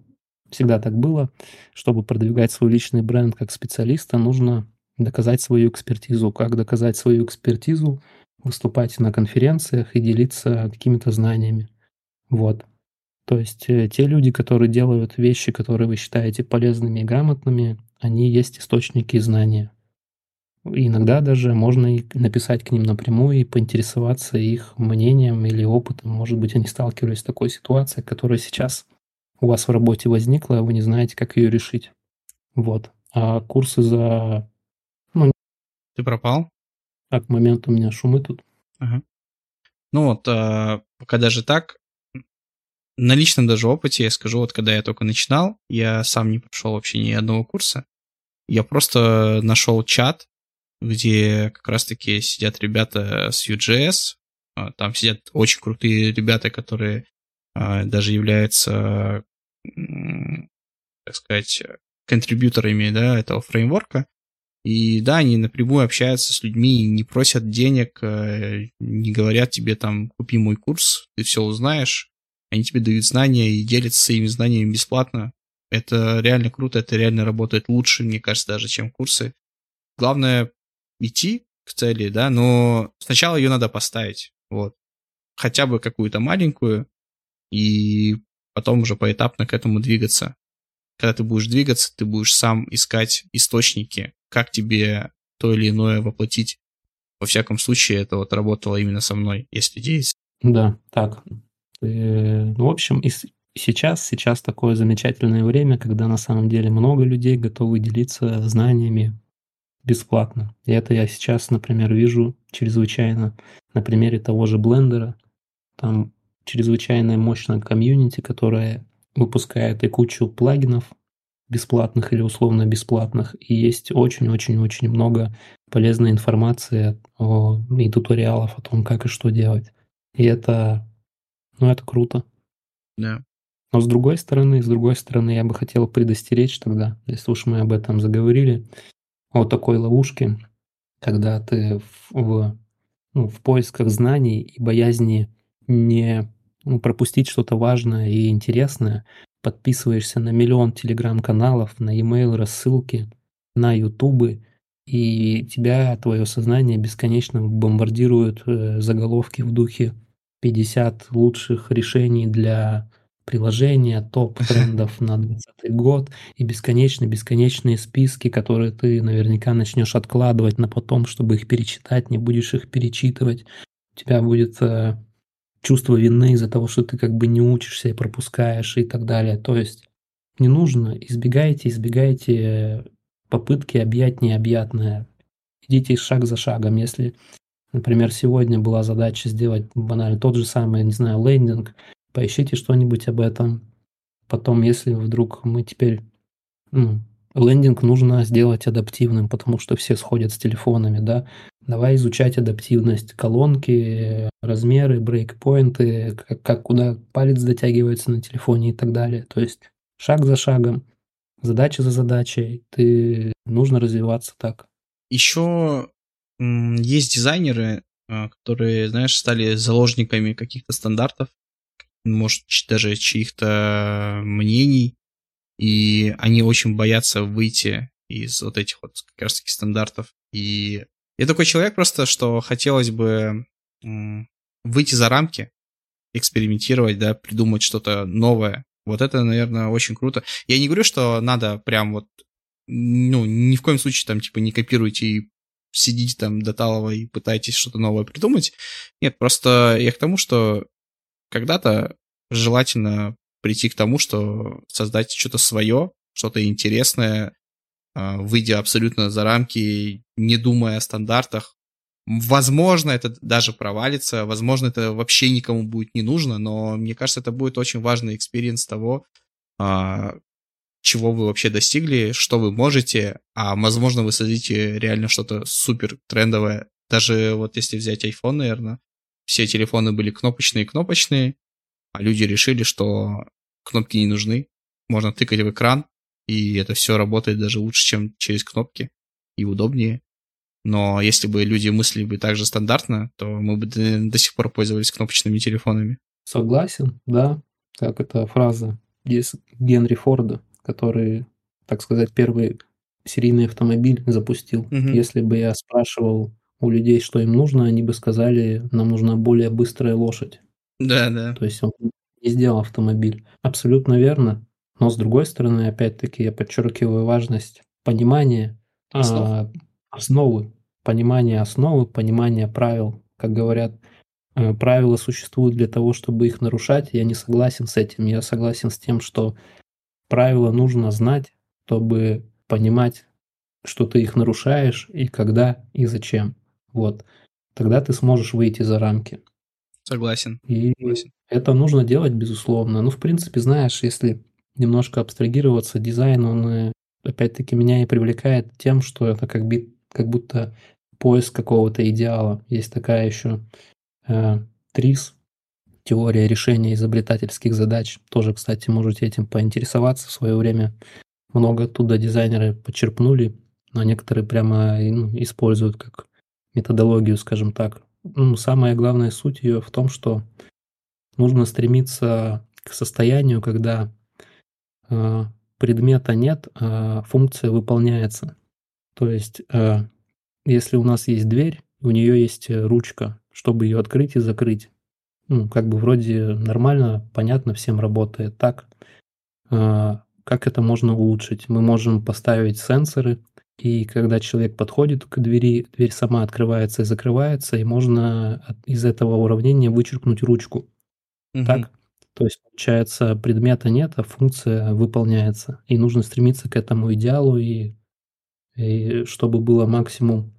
всегда так было, чтобы продвигать свой личный бренд как специалиста, нужно доказать свою экспертизу. Как доказать свою экспертизу? Выступать на конференциях и делиться какими-то знаниями. Вот. То есть э, те люди, которые делают вещи, которые вы считаете полезными и грамотными, они есть источники знания. Иногда даже можно и написать к ним напрямую и поинтересоваться их мнением или опытом. Может быть, они сталкивались с такой ситуацией, которая сейчас у вас в работе возникла, вы не знаете, как ее решить. Вот. А курсы за... Ну, Ты пропал? А к моменту у меня шумы тут. Ага. Ну вот, а, пока даже так, на личном даже опыте я скажу, вот когда я только начинал, я сам не прошел вообще ни одного курса. Я просто нашел чат где как раз-таки сидят ребята с UGS, а, там сидят очень крутые ребята, которые даже являются, так сказать, контрибьюторами да, этого фреймворка. И да, они напрямую общаются с людьми, не просят денег, э, не говорят тебе там, купи мой курс, ты все узнаешь. Они тебе дают знания и делятся своими знаниями бесплатно. Это реально круто, это реально работает лучше, мне кажется, даже, чем курсы. Главное идти к цели, да, но сначала ее надо поставить, вот. Хотя бы какую-то маленькую, и потом уже поэтапно к этому двигаться. Когда ты будешь двигаться, ты будешь сам искать источники, как тебе то или иное воплотить. Во всяком случае, это вот работало именно со мной, если есть. Да, так. Э, ну, в общем, и сейчас, сейчас такое замечательное время, когда на самом деле много людей готовы делиться знаниями, бесплатно. И это я сейчас, например, вижу чрезвычайно на примере того же блендера. Там чрезвычайно мощная комьюнити, которая выпускает и кучу плагинов бесплатных или условно бесплатных. И есть очень-очень-очень много полезной информации о, и туториалов о том, как и что делать. И это, ну, это круто. Да. Но с другой стороны, с другой стороны, я бы хотел предостеречь тогда, если уж мы об этом заговорили, вот такой ловушки, когда ты в, в, ну, в поисках знаний и боязни не пропустить что-то важное и интересное, подписываешься на миллион телеграм-каналов, на e-mail рассылки, на ютубы, и тебя, твое сознание бесконечно бомбардирует э, заголовки в духе 50 лучших решений для приложения, топ *laughs* трендов на 2020 год и бесконечные-бесконечные списки, которые ты наверняка начнешь откладывать на потом, чтобы их перечитать, не будешь их перечитывать. У тебя будет э, чувство вины из-за того, что ты как бы не учишься и пропускаешь и так далее. То есть не нужно, избегайте, избегайте попытки объять необъятное. Идите шаг за шагом. Если, например, сегодня была задача сделать банально тот же самый, не знаю, лендинг, поищите что-нибудь об этом. Потом, если вдруг мы теперь ну, лендинг нужно сделать адаптивным, потому что все сходят с телефонами, да. Давай изучать адаптивность, колонки, размеры, брейкпоинты, как, как куда палец дотягивается на телефоне и так далее. То есть шаг за шагом, задача за задачей, ты нужно развиваться так. Еще есть дизайнеры, а, которые, знаешь, стали заложниками каких-то стандартов, может, даже чьих-то мнений, и они очень боятся выйти из вот этих вот как раз таки стандартов. И я такой человек просто, что хотелось бы выйти за рамки, экспериментировать, да, придумать что-то новое. Вот это, наверное, очень круто. Я не говорю, что надо прям вот, ну, ни в коем случае там, типа, не копируйте и сидите там до талого и пытайтесь что-то новое придумать. Нет, просто я к тому, что когда-то желательно прийти к тому, что создать что-то свое, что-то интересное, выйдя абсолютно за рамки, не думая о стандартах. Возможно, это даже провалится, возможно, это вообще никому будет не нужно, но мне кажется, это будет очень важный experience того, а, чего вы вообще достигли, что вы можете, а возможно, вы создадите реально что-то супер трендовое. Даже вот если взять iPhone, наверное, все телефоны были кнопочные-кнопочные, а люди решили, что кнопки не нужны, можно тыкать в экран, и это все работает даже лучше, чем через кнопки, и удобнее. Но если бы люди мыслили бы так же стандартно, то мы бы до сих пор пользовались кнопочными телефонами. Согласен, да. Как эта фраза Генри Форда, который, так сказать, первый серийный автомобиль запустил. Угу. Если бы я спрашивал у людей, что им нужно, они бы сказали, нам нужна более быстрая лошадь. Да, да. То есть он не сделал автомобиль. Абсолютно верно. Но с другой стороны, опять-таки, я подчеркиваю важность понимания Основ. а, основы, понимания основы, понимания правил. Как говорят, э, правила существуют для того, чтобы их нарушать. Я не согласен с этим. Я согласен с тем, что правила нужно знать, чтобы понимать, что ты их нарушаешь и когда и зачем. Вот. Тогда ты сможешь выйти за рамки. Согласен. И Согласен. это нужно делать, безусловно. Ну, в принципе, знаешь, если немножко абстрагироваться, дизайн, он э, опять-таки меня и привлекает тем, что это как, би, как будто поиск какого-то идеала. Есть такая еще э, ТРИС, теория решения изобретательских задач. Тоже, кстати, можете этим поинтересоваться в свое время. Много оттуда дизайнеры почерпнули, но некоторые прямо ну, используют как методологию, скажем так ну, самая главная суть ее в том, что нужно стремиться к состоянию, когда э, предмета нет, а функция выполняется. То есть, э, если у нас есть дверь, у нее есть ручка, чтобы ее открыть и закрыть. Ну, как бы вроде нормально, понятно, всем работает так. Э, как это можно улучшить? Мы можем поставить сенсоры, и когда человек подходит к двери, дверь сама открывается и закрывается, и можно из этого уравнения вычеркнуть ручку. Угу. Так? То есть, получается, предмета нет, а функция выполняется. И нужно стремиться к этому идеалу, и, и чтобы было максимум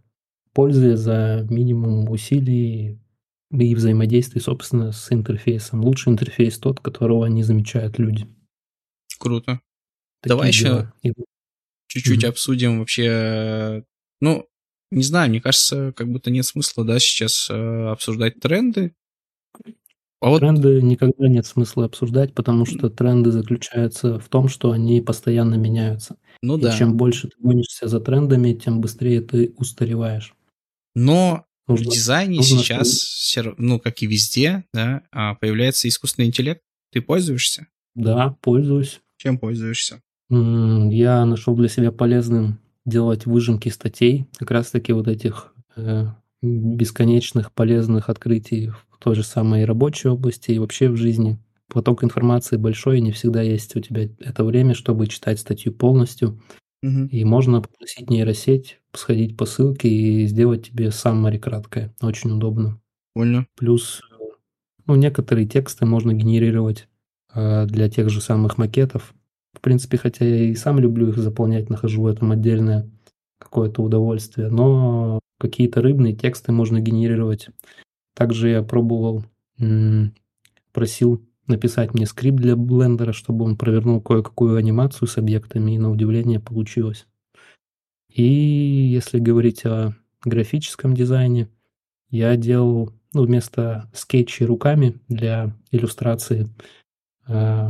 пользы за минимум усилий и взаимодействия, собственно, с интерфейсом. Лучший интерфейс тот, которого не замечают люди. Круто. Такие Давай дела. еще чуть-чуть mm-hmm. обсудим вообще, ну, не знаю, мне кажется, как будто нет смысла, да, сейчас э, обсуждать тренды. А вот... Тренды никогда нет смысла обсуждать, потому что тренды заключаются в том, что они постоянно меняются. Ну и да. чем больше ты гонишься за трендами, тем быстрее ты устареваешь. Но нужно, в дизайне нужно сейчас, ну, как и везде, да, а, появляется искусственный интеллект. Ты пользуешься? Да, пользуюсь. Чем пользуешься? Я нашел для себя полезным делать выжимки статей, как раз-таки вот этих э, бесконечных полезных открытий в той же самой рабочей области и вообще в жизни. Поток информации большой, и не всегда есть у тебя это время, чтобы читать статью полностью. Угу. И можно попросить нейросеть сходить по ссылке и сделать тебе сам краткое. Очень удобно. Понял. Плюс Ну, некоторые тексты можно генерировать э, для тех же самых макетов. В принципе, хотя я и сам люблю их заполнять, нахожу в этом отдельное какое-то удовольствие, но какие-то рыбные тексты можно генерировать. Также я пробовал, просил написать мне скрипт для блендера, чтобы он провернул кое-какую анимацию с объектами, и на удивление получилось. И если говорить о графическом дизайне, я делал ну, вместо скетчей руками для иллюстрации, э,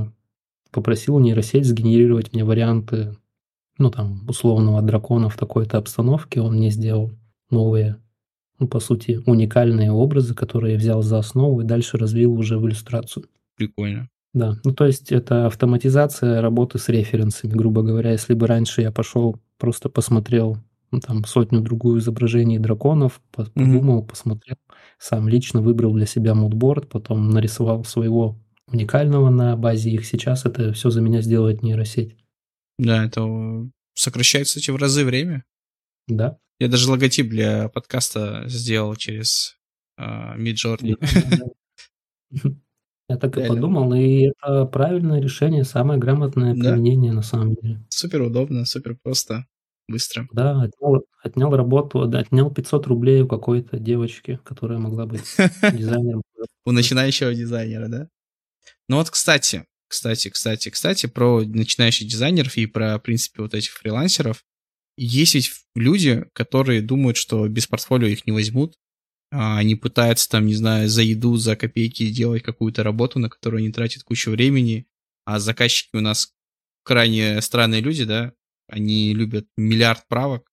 попросил нейросеть сгенерировать мне варианты, ну, там, условного дракона в такой-то обстановке. Он мне сделал новые, ну, по сути, уникальные образы, которые я взял за основу и дальше развил уже в иллюстрацию. Прикольно. Да, ну то есть это автоматизация работы с референсами, грубо говоря. Если бы раньше я пошел, просто посмотрел ну, там сотню-другую изображений драконов, подумал, mm-hmm. посмотрел, сам лично выбрал для себя мудборд, потом нарисовал своего уникального на базе их. Сейчас это все за меня сделает нейросеть. Да, это сокращает, кстати, в разы время. Да. Я даже логотип для подкаста сделал через Midjourney. Я так и подумал, и это правильное решение, самое грамотное применение на самом деле. Супер удобно, супер просто, быстро. Да, отнял, отнял работу, отнял 500 рублей у какой-то девочки, которая могла быть *laughs* дизайнером. У начинающего дизайнера, да? Ну вот, кстати, кстати, кстати, кстати, про начинающих дизайнеров и про, в принципе, вот этих фрилансеров. Есть ведь люди, которые думают, что без портфолио их не возьмут, а, они пытаются там, не знаю, за еду, за копейки делать какую-то работу, на которую они тратят кучу времени, а заказчики у нас крайне странные люди, да, они любят миллиард правок,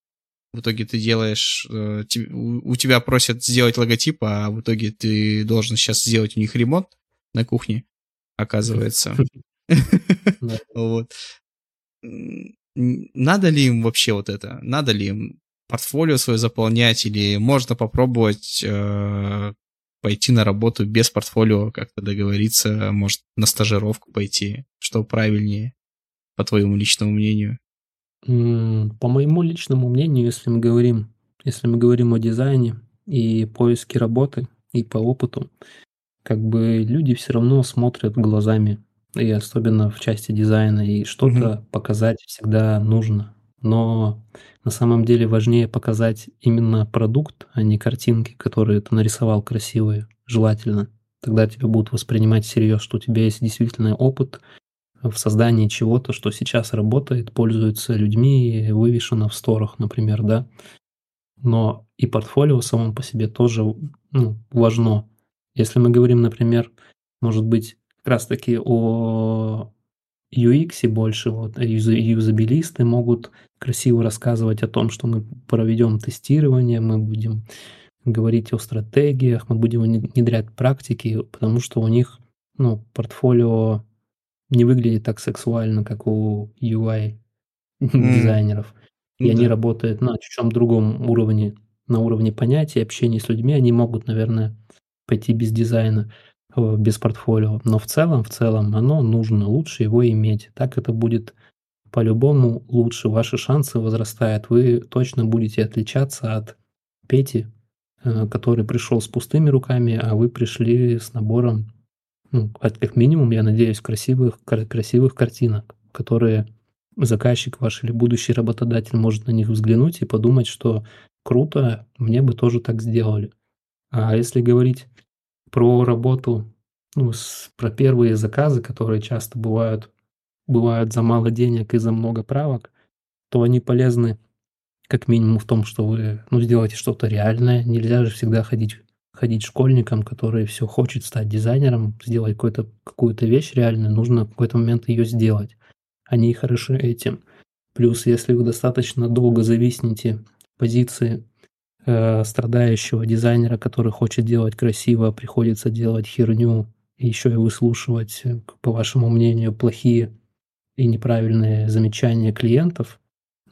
в итоге ты делаешь, э, у тебя просят сделать логотип, а в итоге ты должен сейчас сделать у них ремонт на кухне, оказывается. *laughs* *laughs* Вот. Надо ли им вообще вот это? Надо ли им портфолио свое заполнять, или можно попробовать э, пойти на работу без портфолио, как-то договориться, может, на стажировку пойти, что правильнее, по твоему личному мнению? По моему личному мнению, если мы говорим, если мы говорим о дизайне и поиске работы, и по опыту, как бы люди все равно смотрят глазами, и особенно в части дизайна, и что-то угу. показать всегда нужно. Но на самом деле важнее показать именно продукт, а не картинки, которые ты нарисовал красивые, желательно. Тогда тебя будут воспринимать всерьез, что у тебя есть действительно опыт в создании чего-то, что сейчас работает, пользуется людьми, вывешено в сторах, например, да. Но и портфолио самом по себе тоже ну, важно. Если мы говорим, например, может быть, как раз таки о UX больше, вот юзабилисты могут красиво рассказывать о том, что мы проведем тестирование, мы будем говорить о стратегиях, мы будем внедрять практики, потому что у них ну, портфолио не выглядит так сексуально, как у UI дизайнеров. И они работают на чем другом уровне, на уровне понятия, общения с людьми, они могут, наверное, пойти без дизайна. Э, без портфолио. Но в целом, в целом оно нужно, лучше его иметь. Так это будет по-любому лучше. Ваши шансы возрастают. Вы точно будете отличаться от Пети, э, который пришел с пустыми руками, а вы пришли с набором, ну, как минимум, я надеюсь, красивых, красивых картинок, которые заказчик ваш или будущий работодатель может на них взглянуть и подумать, что круто, мне бы тоже так сделали. А если говорить про работу, ну, с, про первые заказы, которые часто бывают, бывают за мало денег и за много правок, то они полезны как минимум в том, что вы ну, сделаете что-то реальное. Нельзя же всегда ходить, ходить школьником, который все хочет стать дизайнером, сделать какую-то какую вещь реальную, нужно в какой-то момент ее сделать. Они хороши этим. Плюс, если вы достаточно долго зависнете в позиции э, страдающего дизайнера, который хочет делать красиво, приходится делать херню, еще и выслушивать, э, по вашему мнению, плохие и неправильные замечания клиентов,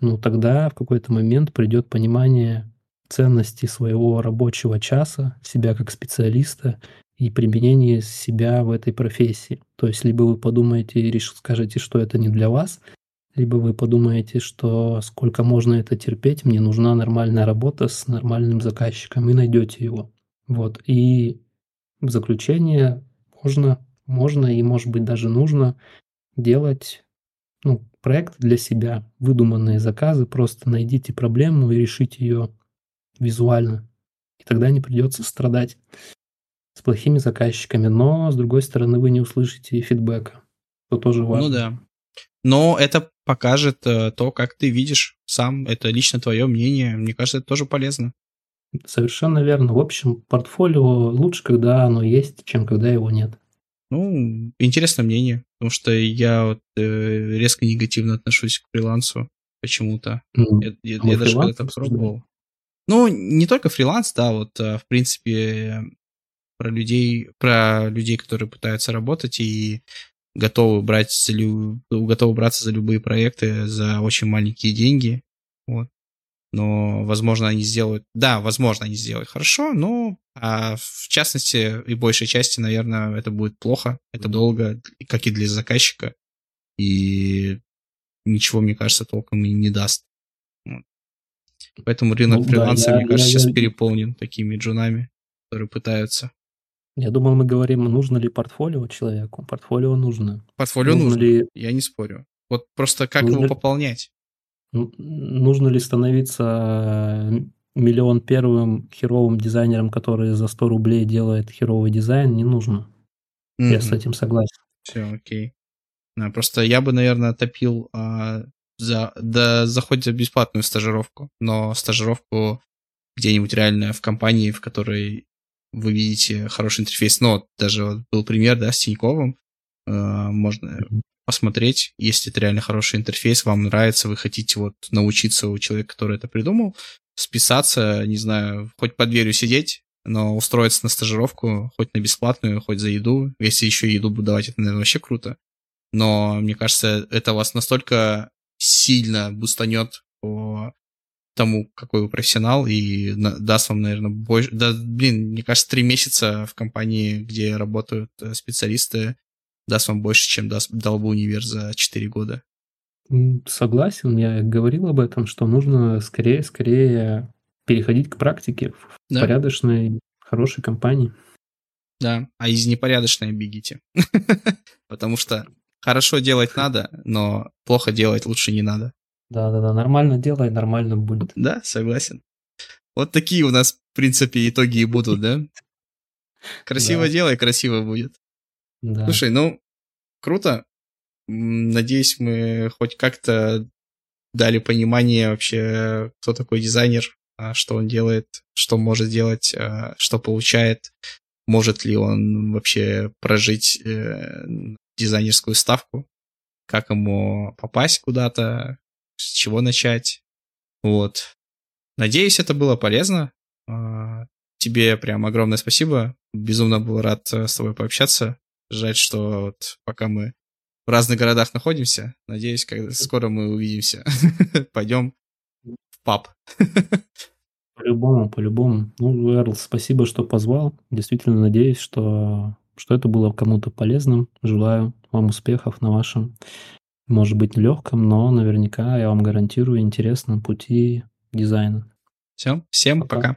ну тогда в какой-то момент придет понимание ценности своего рабочего часа, себя как специалиста и применение себя в этой профессии. То есть либо вы подумаете и скажете, что это не для вас, либо вы подумаете, что сколько можно это терпеть, мне нужна нормальная работа с нормальным заказчиком, и найдете его. Вот. И в заключение можно, можно и, может быть, даже нужно делать ну, проект для себя, выдуманные заказы, просто найдите проблему и решите ее визуально. И тогда не придется страдать с плохими заказчиками, но, с другой стороны, вы не услышите фидбэка, что тоже ну важно. Ну да. Но это покажет э, то, как ты видишь сам, это лично твое мнение. Мне кажется, это тоже полезно. Совершенно верно. В общем, портфолио лучше, когда оно есть, чем когда его нет. Ну, интересное мнение, потому что я вот, э, резко негативно отношусь к фрилансу почему-то. Mm. Я, я, а я даже когда-то пробовал. Ну, не только фриланс, да, вот, а, в принципе, про людей, про людей, которые пытаются работать и готовы брать готовы браться за любые проекты за очень маленькие деньги. Вот. Но, возможно, они сделают... Да, возможно, они сделают хорошо, но а в частности и большей части, наверное, это будет плохо. Это долго, как и для заказчика. И ничего, мне кажется, толком и не даст. Вот. Поэтому рынок ну, фриланса, да, мне я, кажется, я, сейчас я... переполнен такими джунами, которые пытаются. Я думал, мы говорим, нужно ли портфолио человеку. Портфолио нужно. Портфолио нужно, нужно. Ли... я не спорю. Вот просто как нужно... его пополнять? Нужно ли становиться э, миллион первым херовым дизайнером, который за 100 рублей делает херовый дизайн? Не нужно. Mm-hmm. Я с этим согласен. Все, окей. Да, просто я бы, наверное, топил а, за, да, за хоть за бесплатную стажировку, но стажировку где-нибудь реально в компании, в которой вы видите хороший интерфейс. Но даже вот был пример, да, с Тиньковым. Э, можно посмотреть, если это реально хороший интерфейс, вам нравится, вы хотите вот научиться у человека, который это придумал, списаться, не знаю, хоть под дверью сидеть, но устроиться на стажировку, хоть на бесплатную, хоть за еду. Если еще еду буду давать, это, наверное, вообще круто. Но мне кажется, это вас настолько сильно бустанет по тому, какой вы профессионал, и даст вам, наверное, больше... Да, блин, мне кажется, три месяца в компании, где работают э, специалисты, даст вам больше, чем даст, дал бы универ за четыре года. Согласен, я говорил об этом, что нужно скорее, скорее переходить к практике в да. порядочной, хорошей компании. Да, а из непорядочной бегите. *laughs* Потому что хорошо делать надо, но плохо делать лучше не надо. Да-да-да, нормально делай, нормально будет. Да, согласен. Вот такие у нас, в принципе, итоги и будут, да? *laughs* Красиво да. делай, красиво будет. Да. Слушай, ну, круто. Надеюсь, мы хоть как-то дали понимание вообще, кто такой дизайнер, а, что он делает, что может делать, а, что получает, может ли он вообще прожить э, дизайнерскую ставку, как ему попасть куда-то, с чего начать. Вот. Надеюсь, это было полезно. А, тебе прям огромное спасибо. Безумно был рад э, с тобой пообщаться. Жаль, что вот пока мы в разных городах находимся. Надеюсь, когда скоро мы увидимся. *laughs* Пойдем в паб. *laughs* По-любому, по-любому. Ну, Эрл, спасибо, что позвал. Действительно надеюсь, что, что это было кому-то полезным. Желаю вам успехов на вашем может быть нелегком, но наверняка я вам гарантирую интересном пути дизайна. Все, всем пока. пока.